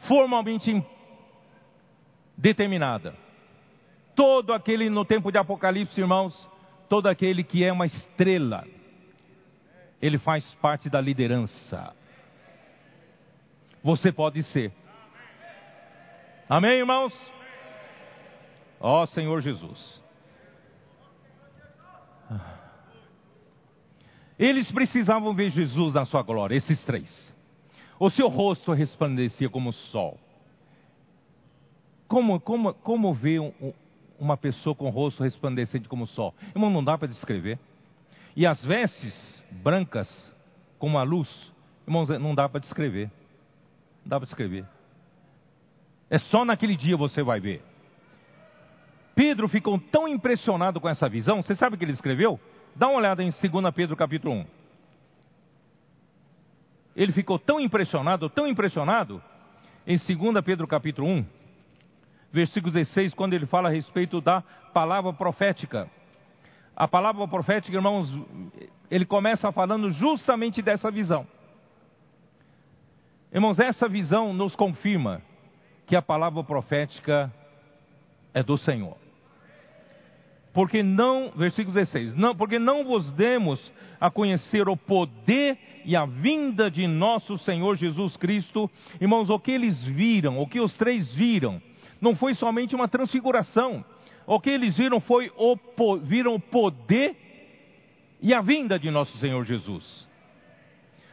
formalmente determinada. Todo aquele no tempo de Apocalipse, irmãos, todo aquele que é uma estrela, ele faz parte da liderança. Você pode ser. Amém, irmãos? Ó oh, Senhor Jesus. Eles precisavam ver Jesus na sua glória, esses três. O seu rosto resplandecia como o sol. Como, como, como ver um, uma pessoa com o rosto resplandecente como o sol? Irmão, não dá para descrever. E as vestes brancas como a luz, irmãos, não dá para descrever. Não dá para descrever. É só naquele dia você vai ver. Pedro ficou tão impressionado com essa visão, você sabe o que ele escreveu? Dá uma olhada em 2 Pedro capítulo 1. Ele ficou tão impressionado, tão impressionado, em 2 Pedro capítulo 1, versículo 16, quando ele fala a respeito da palavra profética. A palavra profética, irmãos, ele começa falando justamente dessa visão. Irmãos, essa visão nos confirma que a palavra profética é do Senhor. Porque não, versículo 16, não, porque não vos demos a conhecer o poder e a vinda de nosso Senhor Jesus Cristo. Irmãos, o que eles viram, o que os três viram, não foi somente uma transfiguração, o que eles viram foi o, viram o poder e a vinda de nosso Senhor Jesus.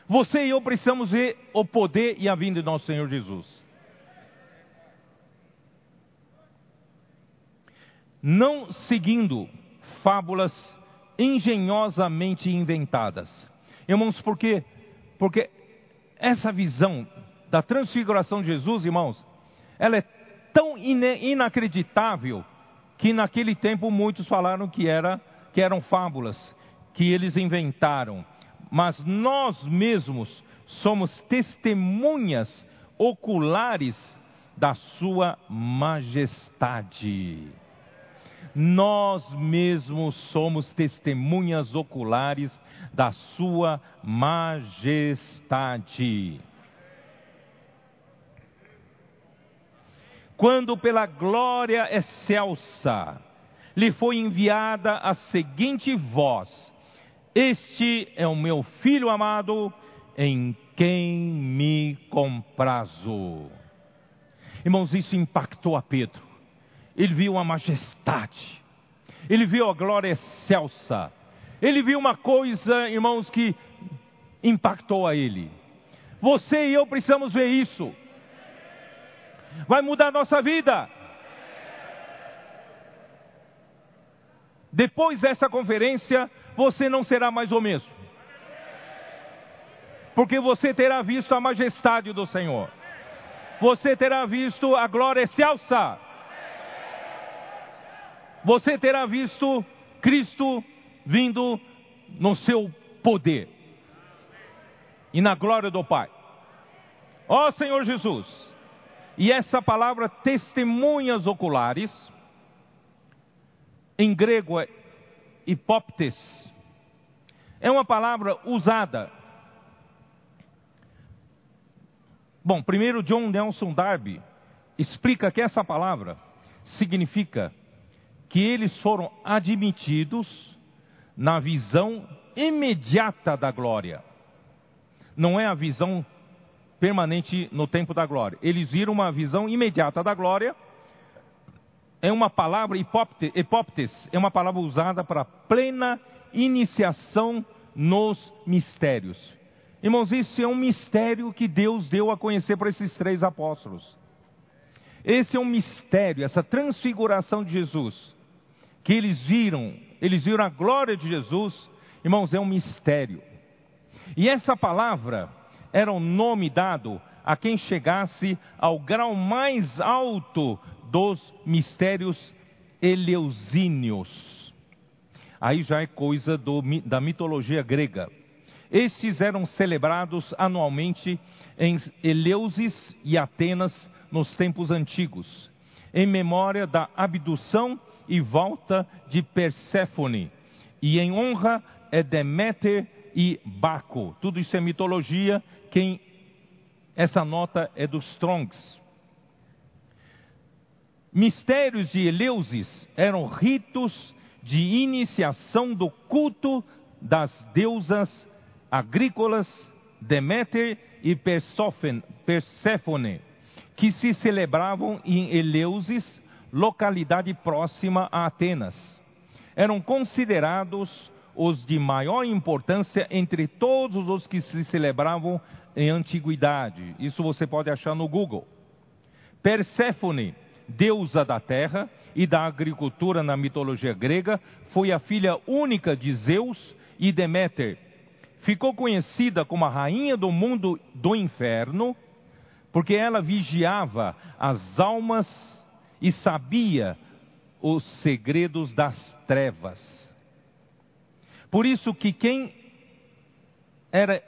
Você e eu precisamos ver o poder e a vinda de nosso Senhor Jesus. Não seguindo fábulas engenhosamente inventadas. Irmãos, por quê? Porque essa visão da transfiguração de Jesus, irmãos, ela é tão inacreditável que naquele tempo muitos falaram que, era, que eram fábulas, que eles inventaram. Mas nós mesmos somos testemunhas oculares da Sua majestade. Nós mesmos somos testemunhas oculares da Sua majestade. quando pela glória excelsa lhe foi enviada a seguinte voz: Este é o meu filho amado, em quem me comprazo. Irmãos, isso impactou a Pedro. Ele viu a majestade, ele viu a glória excelsa, ele viu uma coisa, irmãos, que impactou a ele. Você e eu precisamos ver isso. Vai mudar a nossa vida. Depois dessa conferência, você não será mais o mesmo. Porque você terá visto a majestade do Senhor. Você terá visto a glória excelsa. Você terá visto Cristo vindo no seu poder e na glória do Pai. Ó oh, Senhor Jesus. E essa palavra testemunhas oculares em grego é hipóptes. É uma palavra usada. Bom, primeiro John Nelson Darby explica que essa palavra significa que eles foram admitidos na visão imediata da glória. Não é a visão permanente no tempo da glória. Eles viram uma visão imediata da glória é uma palavra, hipóptes, é uma palavra usada para plena iniciação nos mistérios. Irmãos, isso é um mistério que Deus deu a conhecer para esses três apóstolos. Esse é um mistério, essa transfiguração de Jesus, que eles viram, eles viram a glória de Jesus, irmãos, é um mistério. E essa palavra era o nome dado a quem chegasse ao grau mais alto dos mistérios eleusíneos. Aí já é coisa do, da mitologia grega. Estes eram celebrados anualmente em Eleusis e Atenas nos tempos antigos, em memória da abdução e volta de Perséfone, e em honra é Deméter e Baco. Tudo isso é mitologia. Quem essa nota é dos Strongs. Mistérios de Eleusis eram ritos de iniciação do culto das deusas agrícolas Deméter e Perséfone, que se celebravam em Eleusis, localidade próxima a Atenas. Eram considerados os de maior importância entre todos os que se celebravam em antiguidade. Isso você pode achar no Google. Perséfone deusa da terra e da agricultura na mitologia grega, foi a filha única de Zeus e Deméter. Ficou conhecida como a rainha do mundo do inferno, porque ela vigiava as almas e sabia os segredos das trevas. Por isso que quem era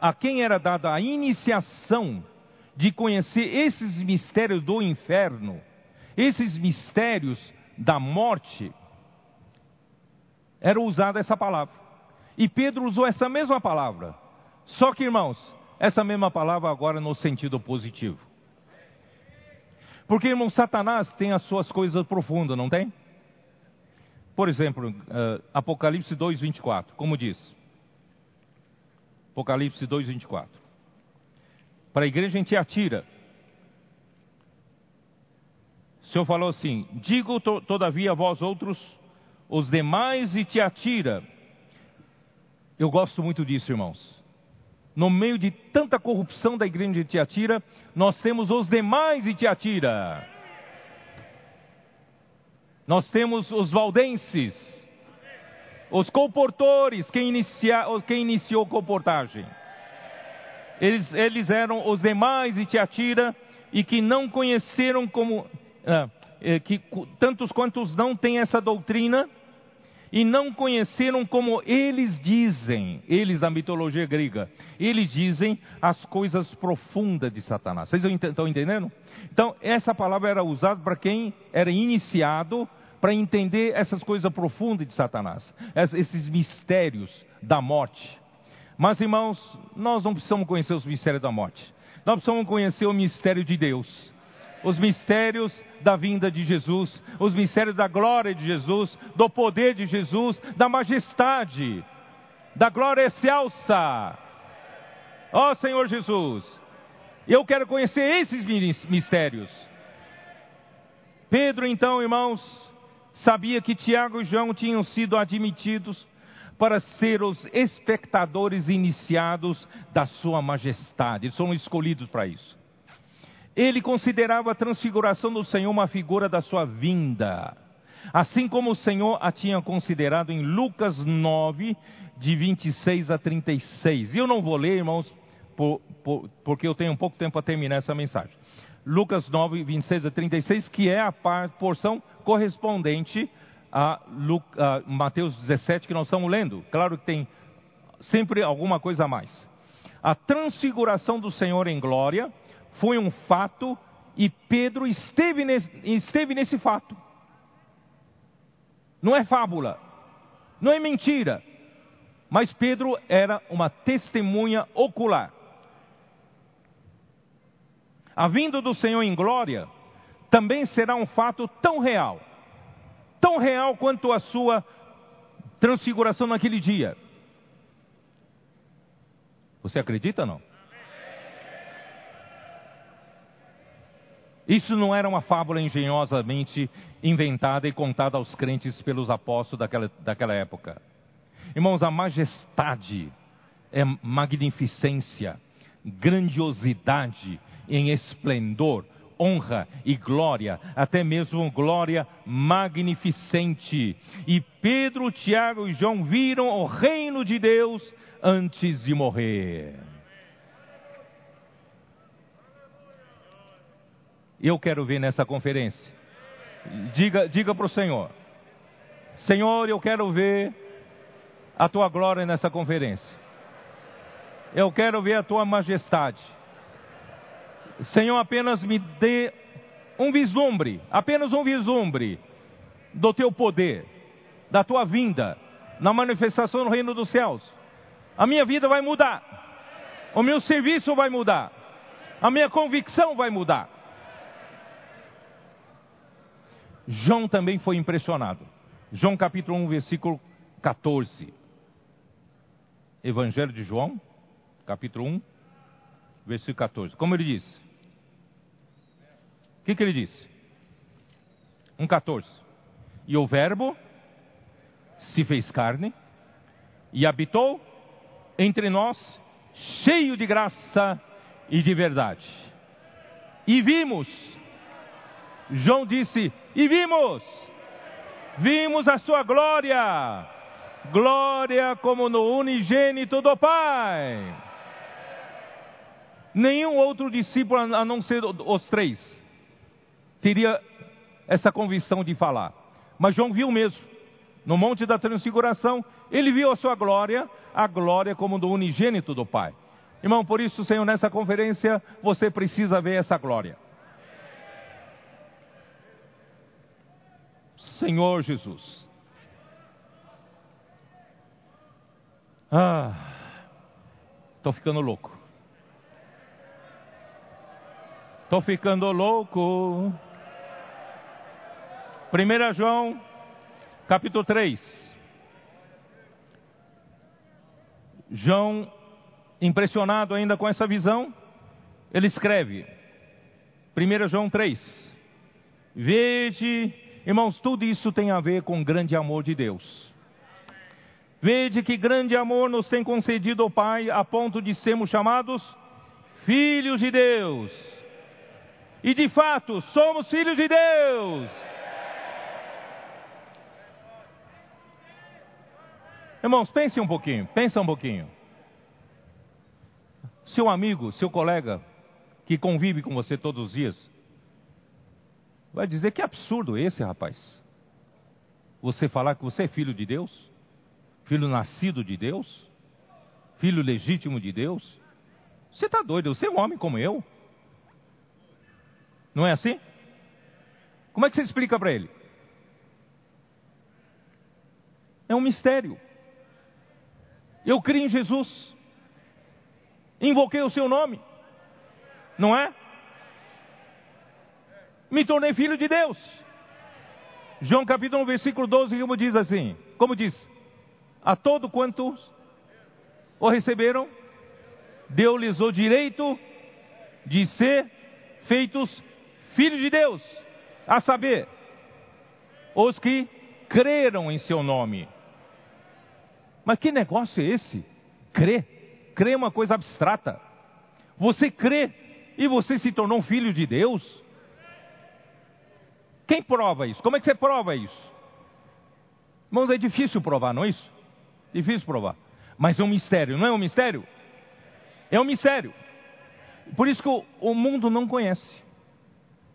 a quem era dada a iniciação de conhecer esses mistérios do inferno, esses mistérios da morte, era usada essa palavra. E Pedro usou essa mesma palavra. Só que, irmãos, essa mesma palavra agora no sentido positivo. Porque, irmão, Satanás tem as suas coisas profundas, não tem? Por exemplo, uh, Apocalipse 2, 24, como diz? Apocalipse 2, 24 para a igreja em Tiatira. O Senhor falou assim: Digo todavia a vós outros, os demais de Tiatira. Eu gosto muito disso, irmãos. No meio de tanta corrupção da igreja de Tiatira, nós temos os demais de Tiatira. Nós temos os valdenses, os comportores, quem, inicia, quem iniciou a comportagem. Eles, eles eram os demais de Tiatira e que não conheceram como, ah, é, que tantos quantos não têm essa doutrina e não conheceram como eles dizem, eles da mitologia grega, eles dizem as coisas profundas de Satanás. Vocês estão entendendo? Então, essa palavra era usada para quem era iniciado para entender essas coisas profundas de Satanás, esses mistérios da morte. Mas, irmãos, nós não precisamos conhecer os mistérios da morte. Nós precisamos conhecer o mistério de Deus. Os mistérios da vinda de Jesus, os mistérios da glória de Jesus, do poder de Jesus, da majestade, da glória excelsa. Ó oh, Senhor Jesus, eu quero conhecer esses mistérios. Pedro, então, irmãos, sabia que Tiago e João tinham sido admitidos para ser os espectadores iniciados da Sua Majestade. Eles foram escolhidos para isso. Ele considerava a transfiguração do Senhor uma figura da sua vinda, assim como o Senhor a tinha considerado em Lucas 9, de 26 a 36. E eu não vou ler, irmãos, por, por, porque eu tenho um pouco tempo para terminar essa mensagem. Lucas 9, 26 a 36, que é a porção correspondente a, a Mateus 17 que nós estamos lendo. Claro que tem sempre alguma coisa a mais. A transfiguração do Senhor em glória foi um fato e Pedro esteve nesse, esteve nesse fato. Não é fábula, não é mentira, mas Pedro era uma testemunha ocular. A vinda do Senhor em glória também será um fato tão real tão real quanto a sua transfiguração naquele dia. Você acredita ou não? Isso não era uma fábula engenhosamente inventada e contada aos crentes pelos apóstolos daquela, daquela época. Irmãos, a majestade é magnificência, grandiosidade em esplendor, honra e glória, até mesmo glória magnificente. E Pedro, Tiago e João viram o reino de Deus antes de morrer. Eu quero ver nessa conferência. Diga, diga para o Senhor: Senhor, eu quero ver a tua glória nessa conferência. Eu quero ver a tua majestade. Senhor, apenas me dê um vislumbre, apenas um vislumbre do teu poder, da tua vinda, na manifestação no reino dos céus. A minha vida vai mudar, o meu serviço vai mudar, a minha convicção vai mudar. João também foi impressionado. João capítulo 1, versículo 14. Evangelho de João, capítulo 1, versículo 14. Como ele diz: que, que ele disse? 1,14. E o Verbo se fez carne e habitou entre nós, cheio de graça e de verdade. E vimos, João disse, e vimos, vimos a sua glória, glória como no unigênito do Pai. Nenhum outro discípulo a não ser os três teria essa convicção de falar. Mas João viu mesmo. No Monte da Transfiguração, ele viu a sua glória, a glória como do unigênito do Pai. Irmão, por isso, Senhor, nessa conferência, você precisa ver essa glória. Senhor Jesus. Ah, estou ficando louco. Estou ficando louco. 1 João, capítulo 3. João, impressionado ainda com essa visão, ele escreve, 1 João 3. Vede, irmãos, tudo isso tem a ver com o grande amor de Deus. Vede que grande amor nos tem concedido o Pai, a ponto de sermos chamados filhos de Deus. E de fato, somos filhos de Deus. Irmãos, pense um pouquinho, pensa um pouquinho. Seu amigo, seu colega, que convive com você todos os dias, vai dizer que absurdo esse rapaz. Você falar que você é filho de Deus, filho nascido de Deus, filho legítimo de Deus. Você está doido, você é um homem como eu. Não é assim? Como é que você explica para ele? É um mistério. Eu criei em Jesus. Invoquei o seu nome. Não é? Me tornei filho de Deus. João capítulo 1, versículo 12, como diz assim, como diz, a todo quantos o receberam, deu-lhes o direito de ser feitos filhos de Deus, a saber, os que creram em seu nome. Mas que negócio é esse? Crer. Crer é uma coisa abstrata. Você crê e você se tornou um filho de Deus? Quem prova isso? Como é que você prova isso? Irmãos, é difícil provar, não é isso? Difícil provar. Mas é um mistério, não é um mistério? É um mistério. Por isso que o, mundo não conhece.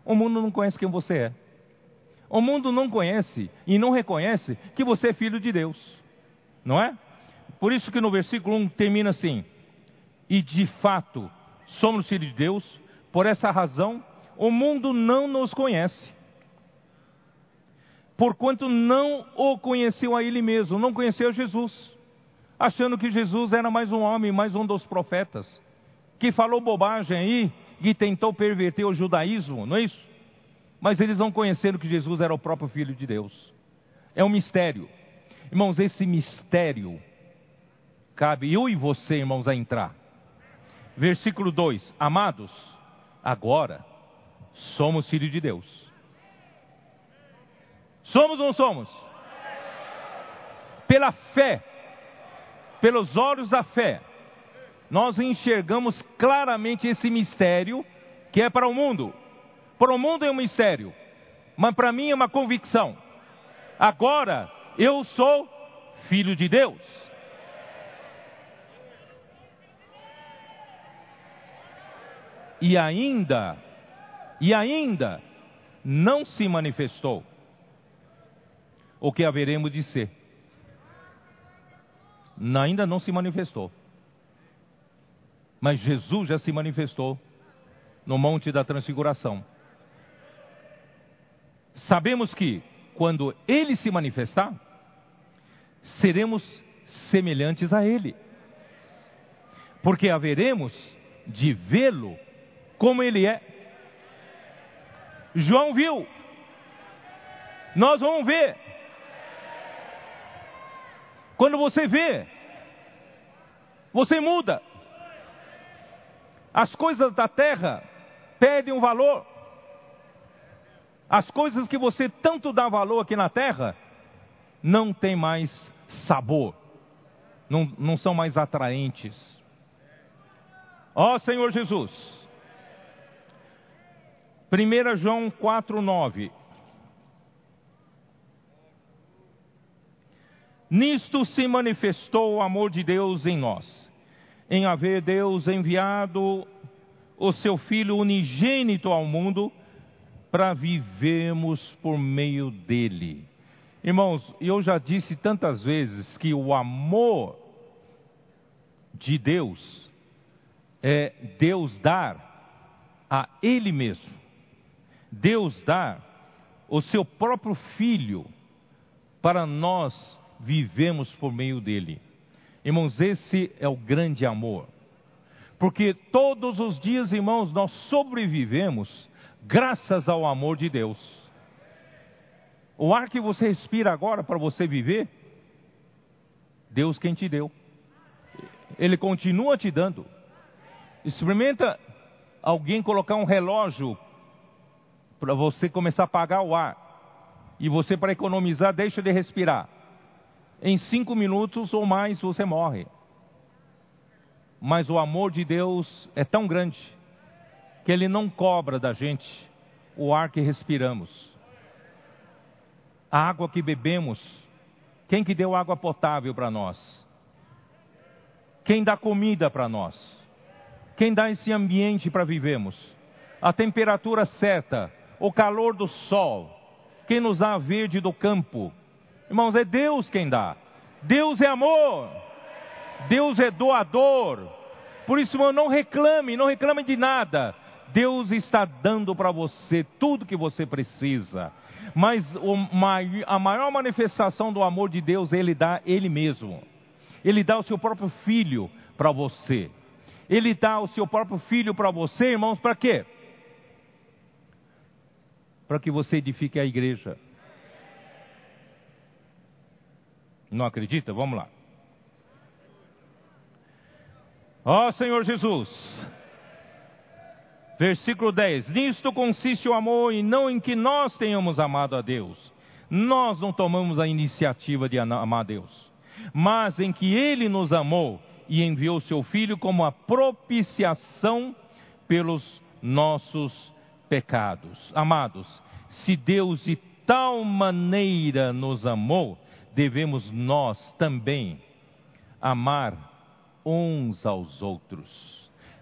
O mundo não conhece quem você é. O mundo não conhece e não reconhece que você é filho de Deus. Não é? Por isso que no versículo 1 termina assim: E de fato somos filhos de Deus, por essa razão o mundo não nos conhece. Porquanto não o conheceu a ele mesmo, não conheceu Jesus, achando que Jesus era mais um homem, mais um dos profetas, que falou bobagem aí e tentou perverter o judaísmo, não é isso? mas eles não conheceram que Jesus era o próprio Filho de Deus. É um mistério. Irmãos, esse mistério cabe eu e você, irmãos, a entrar. Versículo 2: Amados, agora somos filhos de Deus. Somos ou não somos? Pela fé, pelos olhos da fé, nós enxergamos claramente esse mistério que é para o mundo. Para o mundo é um mistério, mas para mim é uma convicção. Agora eu sou filho de Deus. E ainda, e ainda não se manifestou o que haveremos de ser. Ainda não se manifestou. Mas Jesus já se manifestou no Monte da Transfiguração. Sabemos que, quando Ele se manifestar, seremos semelhantes a Ele, porque haveremos de vê-lo como Ele é. João viu, nós vamos ver. Quando você vê, você muda. As coisas da terra perdem um valor. As coisas que você tanto dá valor aqui na terra não tem mais sabor, não, não são mais atraentes. Ó Senhor Jesus. 1 João 4,9. Nisto se manifestou o amor de Deus em nós, em haver Deus enviado o seu Filho unigênito ao mundo para vivermos por meio dele. Irmãos, eu já disse tantas vezes que o amor de Deus é Deus dar a Ele mesmo. Deus dar o seu próprio Filho para nós vivemos por meio dele. Irmãos, esse é o grande amor. Porque todos os dias, irmãos, nós sobrevivemos graças ao amor de Deus. O ar que você respira agora para você viver, Deus quem te deu. Ele continua te dando. Experimenta alguém colocar um relógio para você começar a pagar o ar. E você, para economizar, deixa de respirar. Em cinco minutos ou mais você morre. Mas o amor de Deus é tão grande que Ele não cobra da gente o ar que respiramos, a água que bebemos. Quem que deu água potável para nós? Quem dá comida para nós? Quem dá esse ambiente para vivermos? A temperatura certa, o calor do sol, quem nos dá a verde do campo? Irmãos, é Deus quem dá. Deus é amor. Deus é doador. Por isso, irmão, não reclame, não reclame de nada. Deus está dando para você tudo que você precisa. Mas a maior manifestação do amor de Deus, Ele dá Ele mesmo. Ele dá o seu próprio filho para você. Ele dá o seu próprio filho para você, irmãos, para quê? para que você edifique a igreja. Não acredita? Vamos lá. Ó oh, Senhor Jesus. Versículo 10: Nisto consiste o amor e não em que nós tenhamos amado a Deus. Nós não tomamos a iniciativa de amar a Deus, mas em que Ele nos amou e enviou seu Filho como a propiciação pelos nossos pecados. Amados, se Deus de tal maneira nos amou, devemos nós também amar uns aos outros.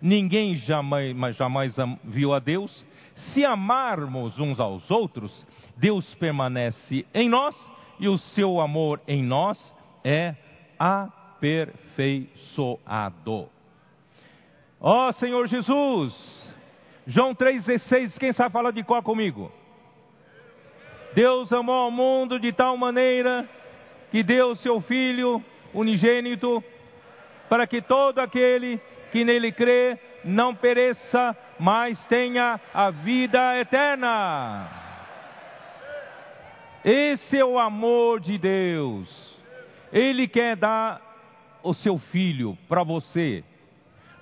Ninguém jamais, jamais viu a Deus. Se amarmos uns aos outros, Deus permanece em nós e o seu amor em nós é aperfeiçoado. Ó oh, Senhor Jesus, João 3,16, quem sabe falar de qual comigo? Deus amou ao mundo de tal maneira que deu seu Filho unigênito, para que todo aquele que nele crê não pereça, mas tenha a vida eterna. Esse é o amor de Deus. Ele quer dar o seu filho para você,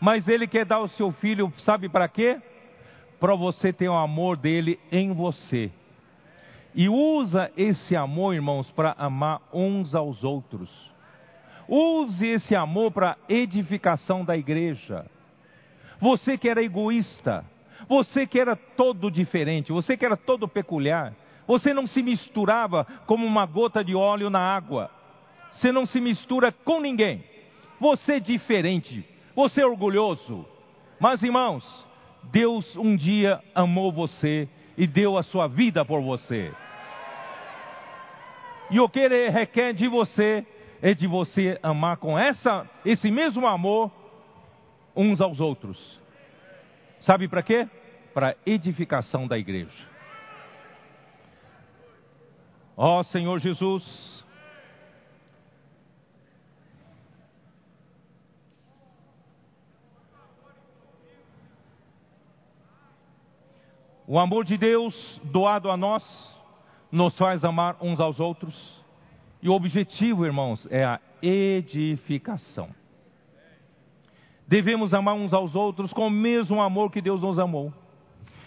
mas ele quer dar o seu filho, sabe para quê? Para você ter o amor dele em você. E usa esse amor, irmãos, para amar uns aos outros. Use esse amor para edificação da igreja. Você que era egoísta, você que era todo diferente, você que era todo peculiar, você não se misturava como uma gota de óleo na água. Você não se mistura com ninguém. Você é diferente, você é orgulhoso. Mas irmãos, Deus um dia amou você e deu a sua vida por você. E o que ele requer de você é de você amar com essa, esse mesmo amor uns aos outros. Sabe para quê? Para edificação da igreja. Ó oh, Senhor Jesus, o amor de Deus doado a nós nos faz amar uns aos outros. E o objetivo, irmãos, é a edificação. Devemos amar uns aos outros com o mesmo amor que Deus nos amou.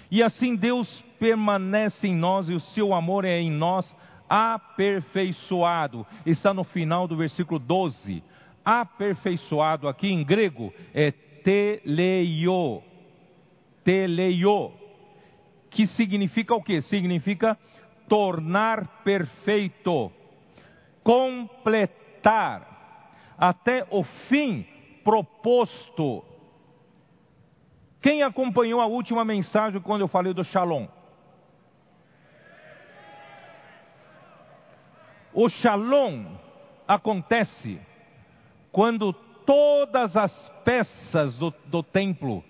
E assim Deus permanece em nós e o seu amor é em nós aperfeiçoado. Está no final do versículo 12. Aperfeiçoado aqui em grego é teleio. Teleio. Que significa o que? Significa tornar perfeito, completar, até o fim proposto. Quem acompanhou a última mensagem quando eu falei do Shalom? O Shalom acontece quando todas as peças do, do templo,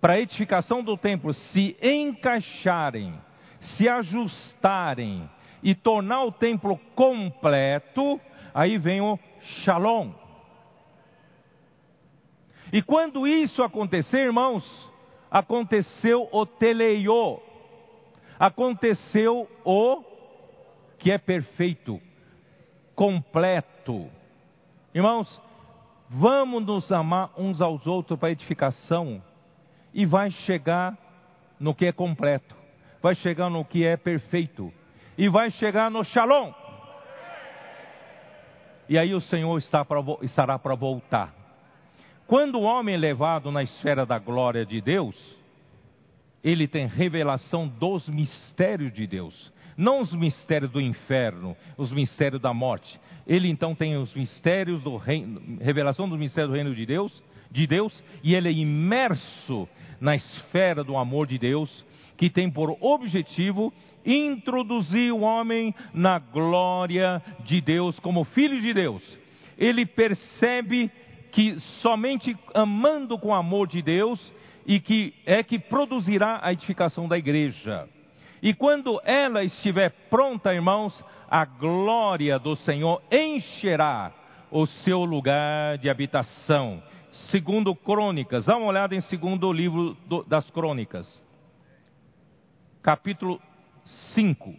para a edificação do templo, se encaixarem se ajustarem e tornar o templo completo, aí vem o Shalom. E quando isso acontecer, irmãos, aconteceu o teleio, aconteceu o que é perfeito, completo. Irmãos, vamos nos amar uns aos outros para edificação e vai chegar no que é completo vai chegar no que é perfeito e vai chegar no Shalom. E aí o Senhor está pra, estará para voltar. Quando o homem é levado na esfera da glória de Deus, ele tem revelação dos mistérios de Deus, não os mistérios do inferno, os mistérios da morte. Ele então tem os mistérios do reino, revelação dos mistérios do reino de Deus, de Deus, e ele é imerso na esfera do amor de Deus, que tem por objetivo introduzir o homem na glória de Deus como filho de Deus. Ele percebe que somente amando com o amor de Deus e que é que produzirá a edificação da igreja. E quando ela estiver pronta, irmãos, a glória do Senhor encherá o seu lugar de habitação. Segundo Crônicas, dá uma olhada em segundo livro das Crônicas capítulo 5.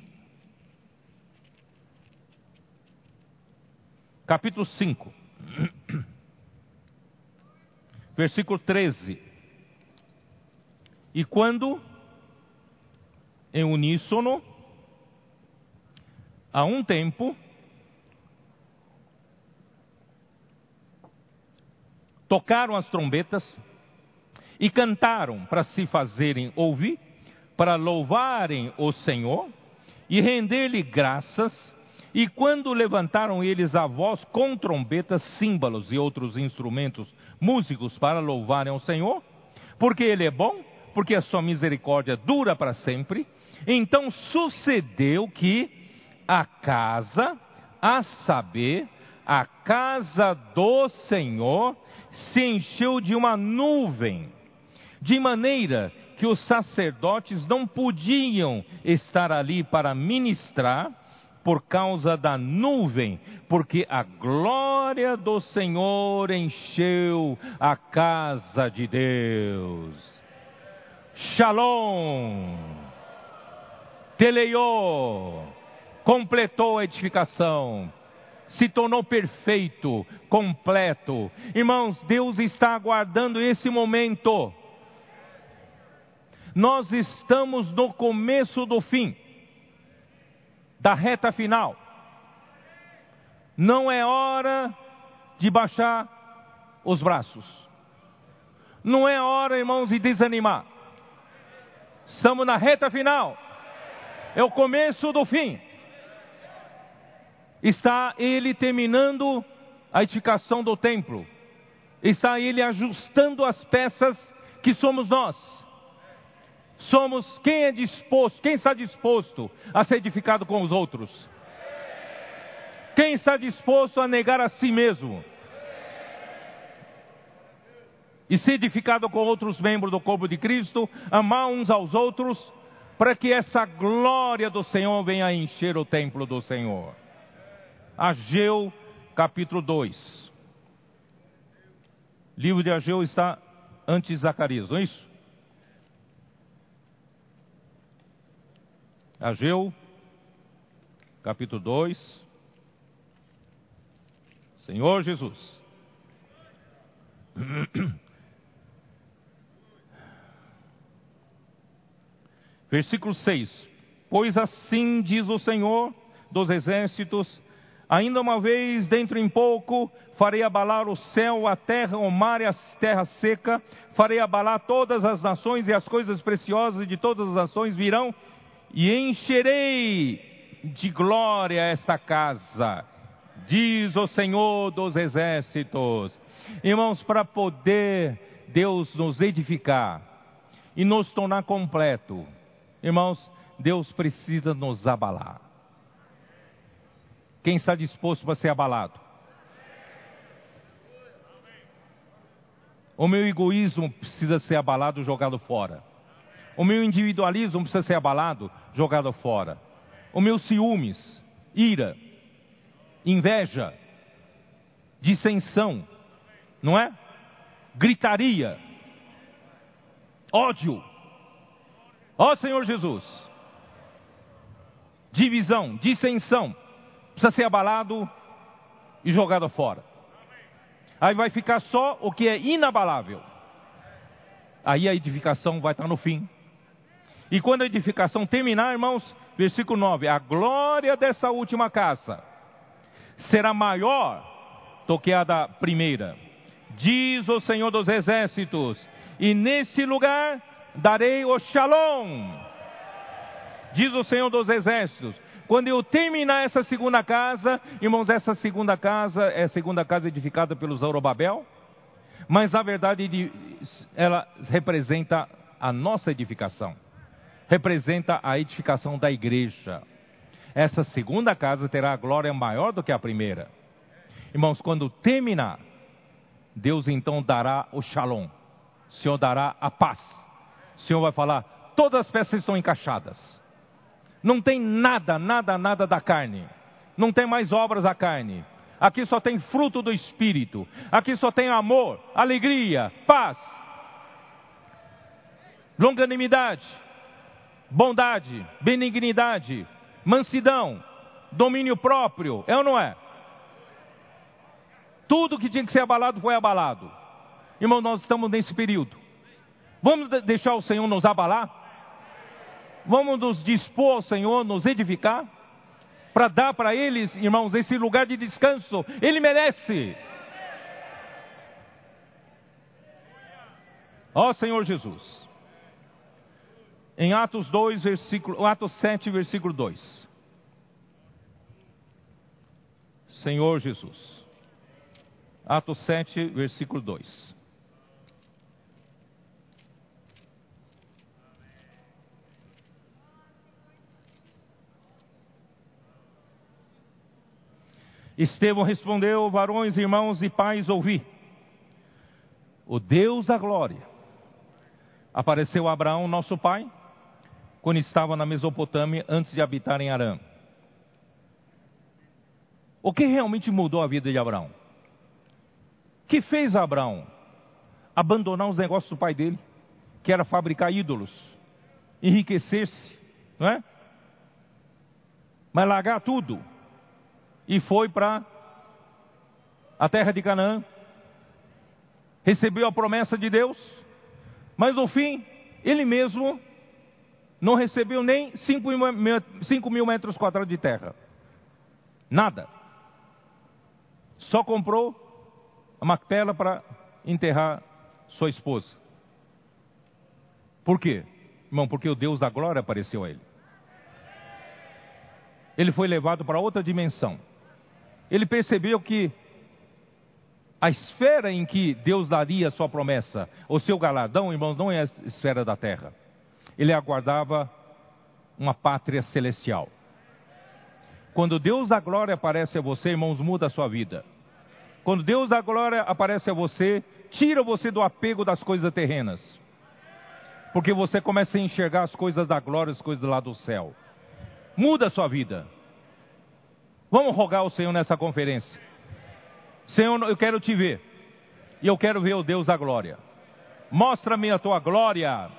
Capítulo 5. Versículo 13. E quando, em uníssono, a um tempo, tocaram as trombetas e cantaram para se fazerem ouvir, para louvarem o Senhor e render-lhe graças. E quando levantaram eles a voz com trombetas, símbolos e outros instrumentos músicos para louvarem o Senhor, porque Ele é bom, porque a sua misericórdia dura para sempre, então sucedeu que a casa, a saber, a casa do Senhor, se encheu de uma nuvem, de maneira que os sacerdotes não podiam estar ali para ministrar por causa da nuvem, porque a glória do Senhor encheu a casa de Deus. Shalom, teleiô, completou a edificação se tornou perfeito, completo. Irmãos, Deus está aguardando esse momento. Nós estamos no começo do fim, da reta final. Não é hora de baixar os braços. Não é hora, irmãos, de desanimar. Estamos na reta final. É o começo do fim está ele terminando a edificação do templo, está ele ajustando as peças que somos nós. Somos quem é disposto, quem está disposto a ser edificado com os outros? Quem está disposto a negar a si mesmo? E ser edificado com outros membros do corpo de Cristo, amar uns aos outros, para que essa glória do Senhor venha encher o templo do Senhor. Ageu, capítulo 2. Livro de Ageu está antes de Zacarias, não é isso? Ageu, capítulo 2. Senhor Jesus. Versículo 6: Pois assim diz o Senhor dos exércitos: Ainda uma vez, dentro em pouco, farei abalar o céu, a terra, o mar e a terra seca, farei abalar todas as nações e as coisas preciosas de todas as nações virão, e encherei de glória esta casa, diz o Senhor dos exércitos. Irmãos, para poder Deus nos edificar e nos tornar completo, irmãos, Deus precisa nos abalar. Quem está disposto para ser abalado? O meu egoísmo precisa ser abalado, jogado fora. O meu individualismo precisa ser abalado, jogado fora. O meu ciúmes, ira, inveja, dissensão, não é? Gritaria, ódio. Ó Senhor Jesus. Divisão, dissensão precisa ser abalado e jogado fora. Aí vai ficar só o que é inabalável. Aí a edificação vai estar no fim. E quando a edificação terminar, irmãos, versículo 9: a glória dessa última casa será maior do que a da primeira, diz o Senhor dos Exércitos, e nesse lugar darei o shalom, diz o Senhor dos Exércitos, quando eu terminar essa segunda casa, irmãos, essa segunda casa é a segunda casa edificada pelos Zorobabel, mas na verdade ela representa a nossa edificação, representa a edificação da igreja. Essa segunda casa terá a glória maior do que a primeira. Irmãos, quando terminar, Deus então dará o shalom, o Senhor dará a paz. O Senhor vai falar: todas as peças estão encaixadas não tem nada, nada, nada da carne. Não tem mais obras da carne. Aqui só tem fruto do Espírito. Aqui só tem amor, alegria, paz, longanimidade, bondade, benignidade, mansidão, domínio próprio, é ou não é? Tudo que tinha que ser abalado foi abalado. Irmão, nós estamos nesse período. Vamos deixar o Senhor nos abalar? Vamos nos dispor ao Senhor, nos edificar? Para dar para eles, irmãos, esse lugar de descanso. Ele merece. Ó Senhor Jesus. Em Atos 2, versículo, Atos 7, versículo 2. Senhor Jesus. Atos 7, versículo 2. Estevão respondeu: Varões, irmãos e pais, ouvi. O Deus da glória apareceu a Abraão, nosso pai, quando estava na Mesopotâmia, antes de habitar em Arã. O que realmente mudou a vida de Abraão? O que fez Abraão abandonar os negócios do pai dele, que era fabricar ídolos, enriquecer-se, não é? Mas largar tudo e foi para a terra de Canaã, recebeu a promessa de Deus, mas no fim, ele mesmo não recebeu nem 5 mil metros quadrados de terra. Nada. Só comprou uma tela para enterrar sua esposa. Por quê? Irmão, porque o Deus da glória apareceu a ele. Ele foi levado para outra dimensão ele percebeu que a esfera em que Deus daria a sua promessa, o seu galardão, irmãos, não é a esfera da terra. Ele aguardava uma pátria celestial. Quando Deus da glória aparece a você, irmãos, muda a sua vida. Quando Deus da glória aparece a você, tira você do apego das coisas terrenas. Porque você começa a enxergar as coisas da glória, as coisas lá do céu. Muda a sua vida. Vamos rogar ao Senhor nessa conferência. Senhor, eu quero te ver. E eu quero ver o Deus da glória. Mostra-me a tua glória.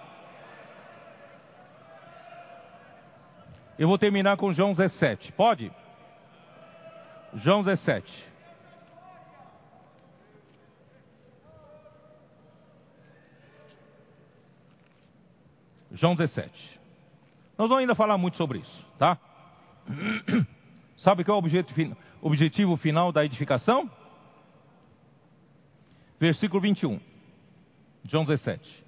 Eu vou terminar com João 17. Pode? João 17. João 17. Nós vamos ainda falar muito sobre isso, tá? Sabe qual é o objetivo, final da edificação? Versículo 21, João 17.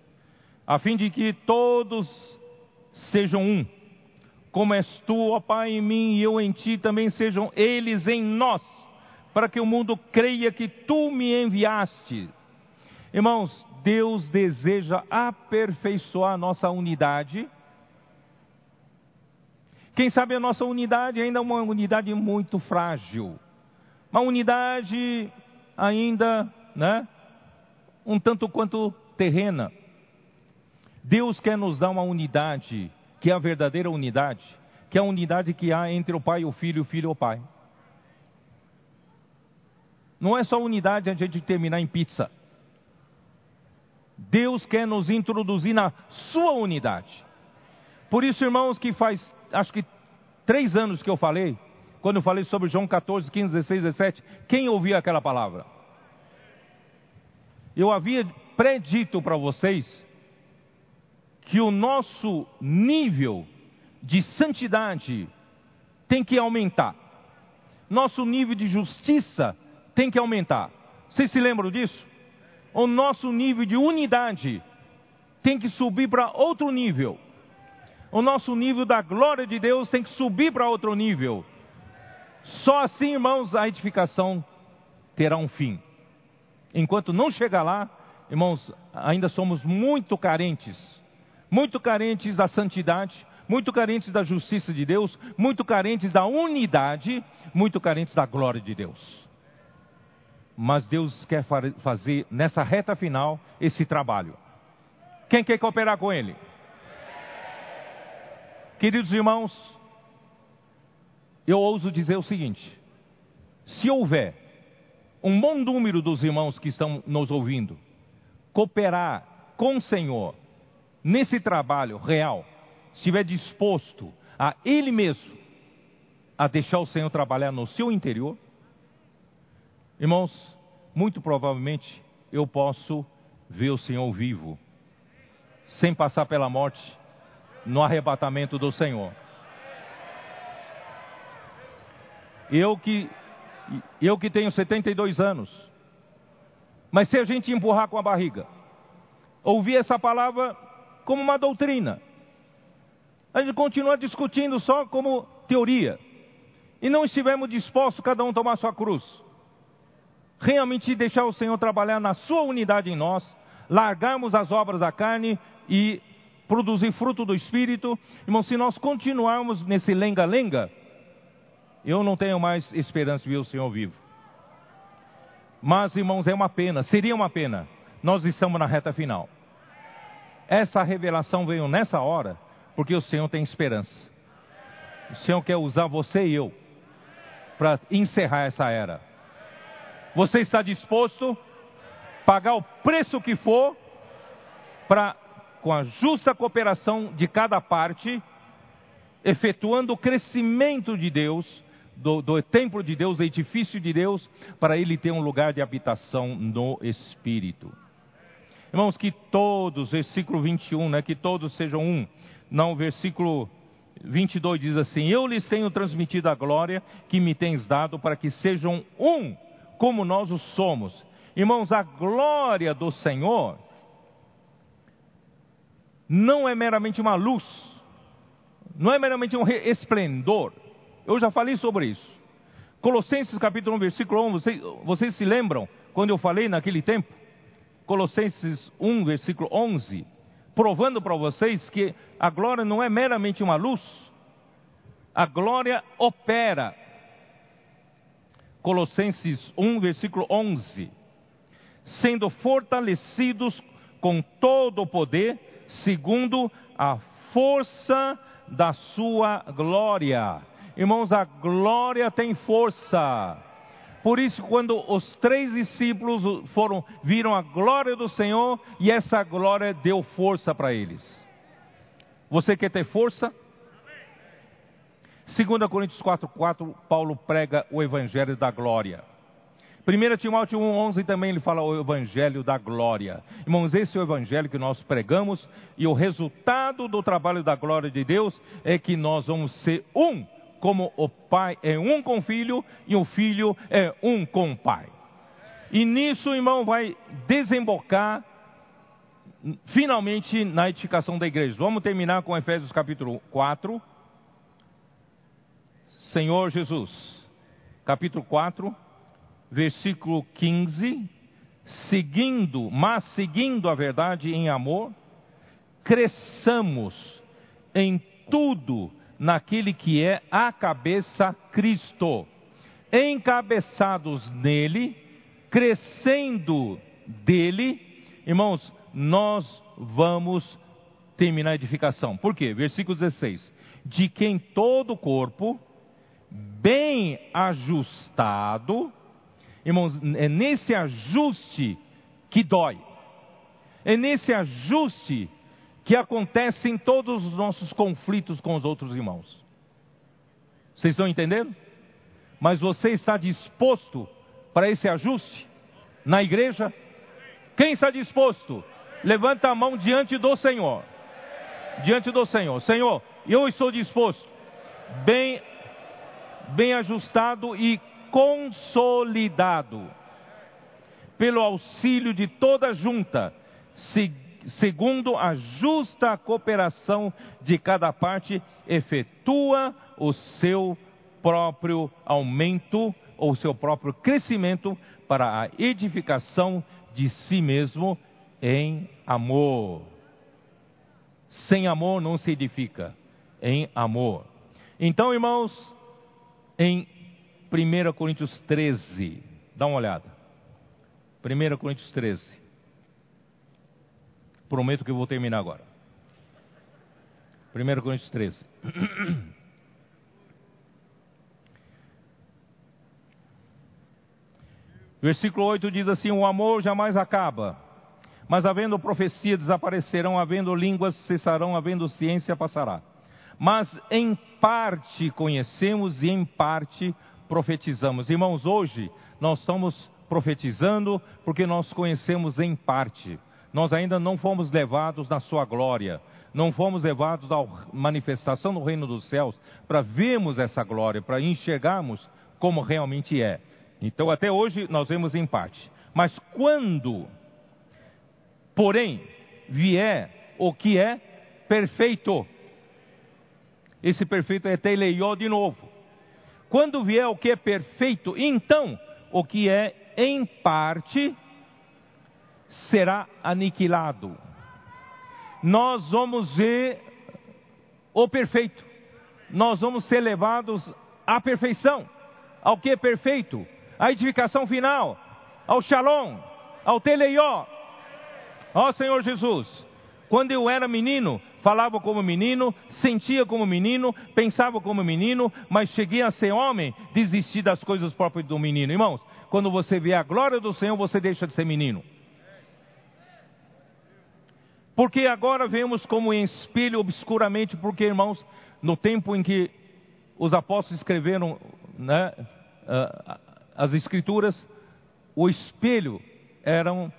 A fim de que todos sejam um, como és tu, ó Pai, em mim e eu em ti, também sejam eles em nós, para que o mundo creia que tu me enviaste. Irmãos, Deus deseja aperfeiçoar a nossa unidade quem sabe a nossa unidade ainda é uma unidade muito frágil. Uma unidade ainda, né? Um tanto quanto terrena. Deus quer nos dar uma unidade, que é a verdadeira unidade, que é a unidade que há entre o Pai e o Filho e o Filho e o Pai. Não é só unidade a gente terminar em pizza. Deus quer nos introduzir na sua unidade. Por isso, irmãos, que faz acho que três anos que eu falei, quando eu falei sobre João 14, 15, 16, 17, quem ouviu aquela palavra? Eu havia predito para vocês que o nosso nível de santidade tem que aumentar. Nosso nível de justiça tem que aumentar. Vocês se lembram disso? O nosso nível de unidade tem que subir para outro nível o nosso nível da glória de Deus tem que subir para outro nível. Só assim, irmãos, a edificação terá um fim. Enquanto não chegar lá, irmãos, ainda somos muito carentes, muito carentes da santidade, muito carentes da justiça de Deus, muito carentes da unidade, muito carentes da glória de Deus. Mas Deus quer fazer nessa reta final esse trabalho. Quem quer cooperar com Ele? Queridos irmãos, eu ouso dizer o seguinte: se houver um bom número dos irmãos que estão nos ouvindo cooperar com o Senhor nesse trabalho real, estiver disposto a ele mesmo a deixar o Senhor trabalhar no seu interior, irmãos, muito provavelmente eu posso ver o Senhor vivo, sem passar pela morte, no arrebatamento do Senhor. Eu que, eu que tenho 72 anos, mas se a gente empurrar com a barriga, ouvir essa palavra como uma doutrina, a gente continua discutindo só como teoria, e não estivermos dispostos cada um tomar sua cruz, realmente deixar o Senhor trabalhar na sua unidade em nós, largarmos as obras da carne e produzir fruto do Espírito, irmão, se nós continuarmos nesse lenga-lenga, eu não tenho mais esperança de ver o Senhor vivo. Mas, irmãos, é uma pena, seria uma pena. Nós estamos na reta final. Essa revelação veio nessa hora, porque o Senhor tem esperança. O Senhor quer usar você e eu para encerrar essa era. Você está disposto a pagar o preço que for para, com a justa cooperação de cada parte, efetuando o crescimento de Deus, do, do templo de Deus, do edifício de Deus, para ele ter um lugar de habitação no Espírito. Irmãos, que todos, versículo 21, né, que todos sejam um. Não, versículo 22 diz assim: Eu lhes tenho transmitido a glória que me tens dado para que sejam um, como nós o somos. Irmãos, a glória do Senhor não é meramente uma luz, não é meramente um esplendor, eu já falei sobre isso. Colossenses capítulo 1, versículo 1, vocês, vocês se lembram quando eu falei naquele tempo? Colossenses 1, versículo 11, provando para vocês que a glória não é meramente uma luz, a glória opera. Colossenses 1, versículo 11, sendo fortalecidos com todo o poder, segundo a força da sua glória Irmãos, a glória tem força. Por isso, quando os três discípulos foram, viram a glória do Senhor, e essa glória deu força para eles. Você quer ter força? 2 Coríntios 4,4, Paulo prega o evangelho da glória. 1 Timóteo 1,11 também ele fala o evangelho da glória. Irmãos, esse é o evangelho que nós pregamos, e o resultado do trabalho da glória de Deus é que nós vamos ser um como o pai é um com o filho e o filho é um com o pai. E nisso, irmão, vai desembocar finalmente na edificação da igreja. Vamos terminar com Efésios capítulo 4. Senhor Jesus, capítulo 4, versículo 15, seguindo, mas seguindo a verdade em amor, cresçamos em tudo naquele que é a cabeça Cristo, encabeçados nele, crescendo dele, irmãos, nós vamos terminar a edificação. Por quê? Versículo 16: De quem todo o corpo, bem ajustado, irmãos, é nesse ajuste que dói, é nesse ajuste que acontece em todos os nossos conflitos com os outros irmãos. Vocês estão entendendo? Mas você está disposto para esse ajuste na igreja? Quem está disposto? Levanta a mão diante do Senhor. Diante do Senhor. Senhor, eu estou disposto, bem, bem ajustado e consolidado, pelo auxílio de toda junta, seguindo segundo a justa cooperação de cada parte, efetua o seu próprio aumento ou seu próprio crescimento para a edificação de si mesmo em amor. Sem amor não se edifica, em amor. Então, irmãos, em 1 Coríntios 13, dá uma olhada. 1 Coríntios 13. Prometo que vou terminar agora. 1 Coríntios 13. Versículo 8 diz assim: O amor jamais acaba, Mas havendo profecia, desaparecerão, havendo línguas, cessarão, havendo ciência, passará. Mas em parte conhecemos e em parte profetizamos. Irmãos, hoje nós estamos profetizando porque nós conhecemos em parte. Nós ainda não fomos levados na sua glória, não fomos levados à manifestação do reino dos céus para vermos essa glória, para enxergarmos como realmente é. Então, até hoje nós vemos em parte. Mas quando, porém, vier o que é perfeito, esse perfeito é teleió de novo. Quando vier o que é perfeito, então o que é em parte será aniquilado. Nós vamos ver o perfeito. Nós vamos ser levados à perfeição. Ao que é perfeito? À edificação final, ao shalom, ao teleió. Ó Senhor Jesus, quando eu era menino, falava como menino, sentia como menino, pensava como menino, mas cheguei a ser homem, desisti das coisas próprias do menino. Irmãos, quando você vê a glória do Senhor, você deixa de ser menino. Porque agora vemos como em espelho obscuramente, porque irmãos, no tempo em que os apóstolos escreveram né, as escrituras, o espelho eram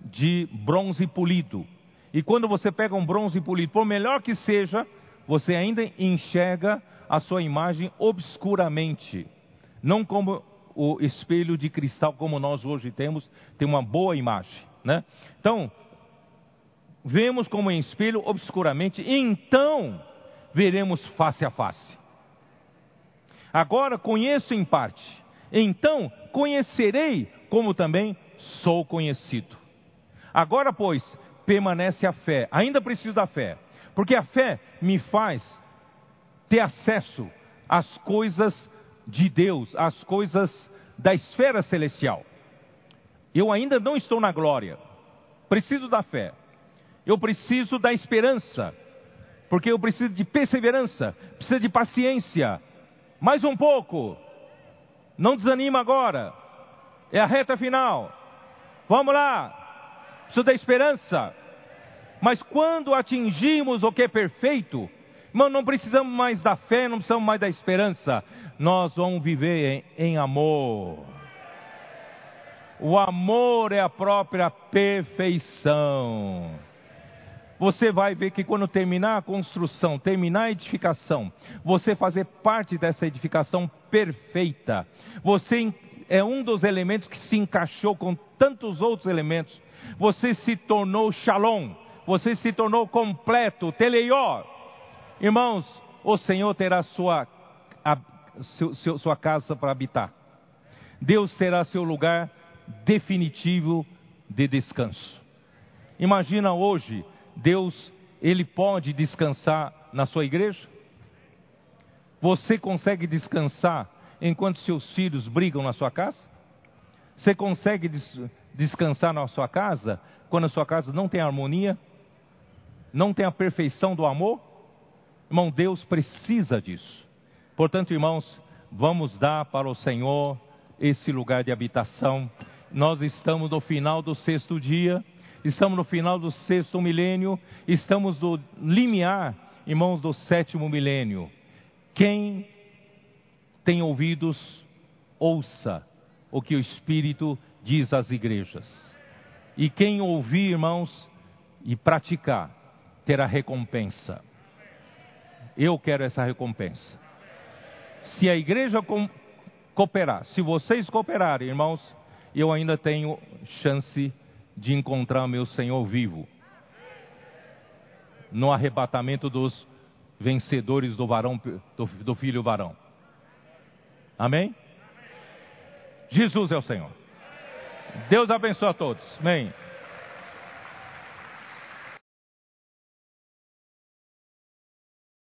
de bronze polido. E quando você pega um bronze polido, por melhor que seja, você ainda enxerga a sua imagem obscuramente. Não como o espelho de cristal como nós hoje temos, tem uma boa imagem. Né? Então, vemos como em espelho obscuramente, então veremos face a face. Agora conheço em parte, então conhecerei como também sou conhecido. Agora, pois, permanece a fé. Ainda preciso da fé, porque a fé me faz ter acesso às coisas de Deus, às coisas da esfera celestial. Eu ainda não estou na glória, preciso da fé, eu preciso da esperança, porque eu preciso de perseverança, preciso de paciência. Mais um pouco, não desanima agora, é a reta final. Vamos lá, preciso da esperança. Mas quando atingimos o que é perfeito, irmão, não precisamos mais da fé, não precisamos mais da esperança. Nós vamos viver em, em amor. O amor é a própria perfeição. Você vai ver que quando terminar a construção, terminar a edificação, você fazer parte dessa edificação perfeita, você é um dos elementos que se encaixou com tantos outros elementos você se tornou shalom, você se tornou completo, teleió. Irmãos, o Senhor terá sua, a, seu, sua casa para habitar. Deus terá seu lugar definitivo de descanso. Imagina hoje, Deus, Ele pode descansar na sua igreja? Você consegue descansar enquanto seus filhos brigam na sua casa? Você consegue descansar na sua casa quando a sua casa não tem harmonia, não tem a perfeição do amor? Irmão, Deus precisa disso. Portanto, irmãos, vamos dar para o Senhor esse lugar de habitação. Nós estamos no final do sexto dia, estamos no final do sexto milênio, estamos no limiar, irmãos, do sétimo milênio. Quem tem ouvidos, ouça o que o Espírito diz às igrejas. E quem ouvir, irmãos, e praticar, terá recompensa. Eu quero essa recompensa. Se a igreja cooperar, se vocês cooperarem, irmãos, eu ainda tenho chance de encontrar meu Senhor vivo. No arrebatamento dos vencedores do varão, do, do filho varão. Amém? Jesus é o Senhor. Deus abençoe a todos. Amém.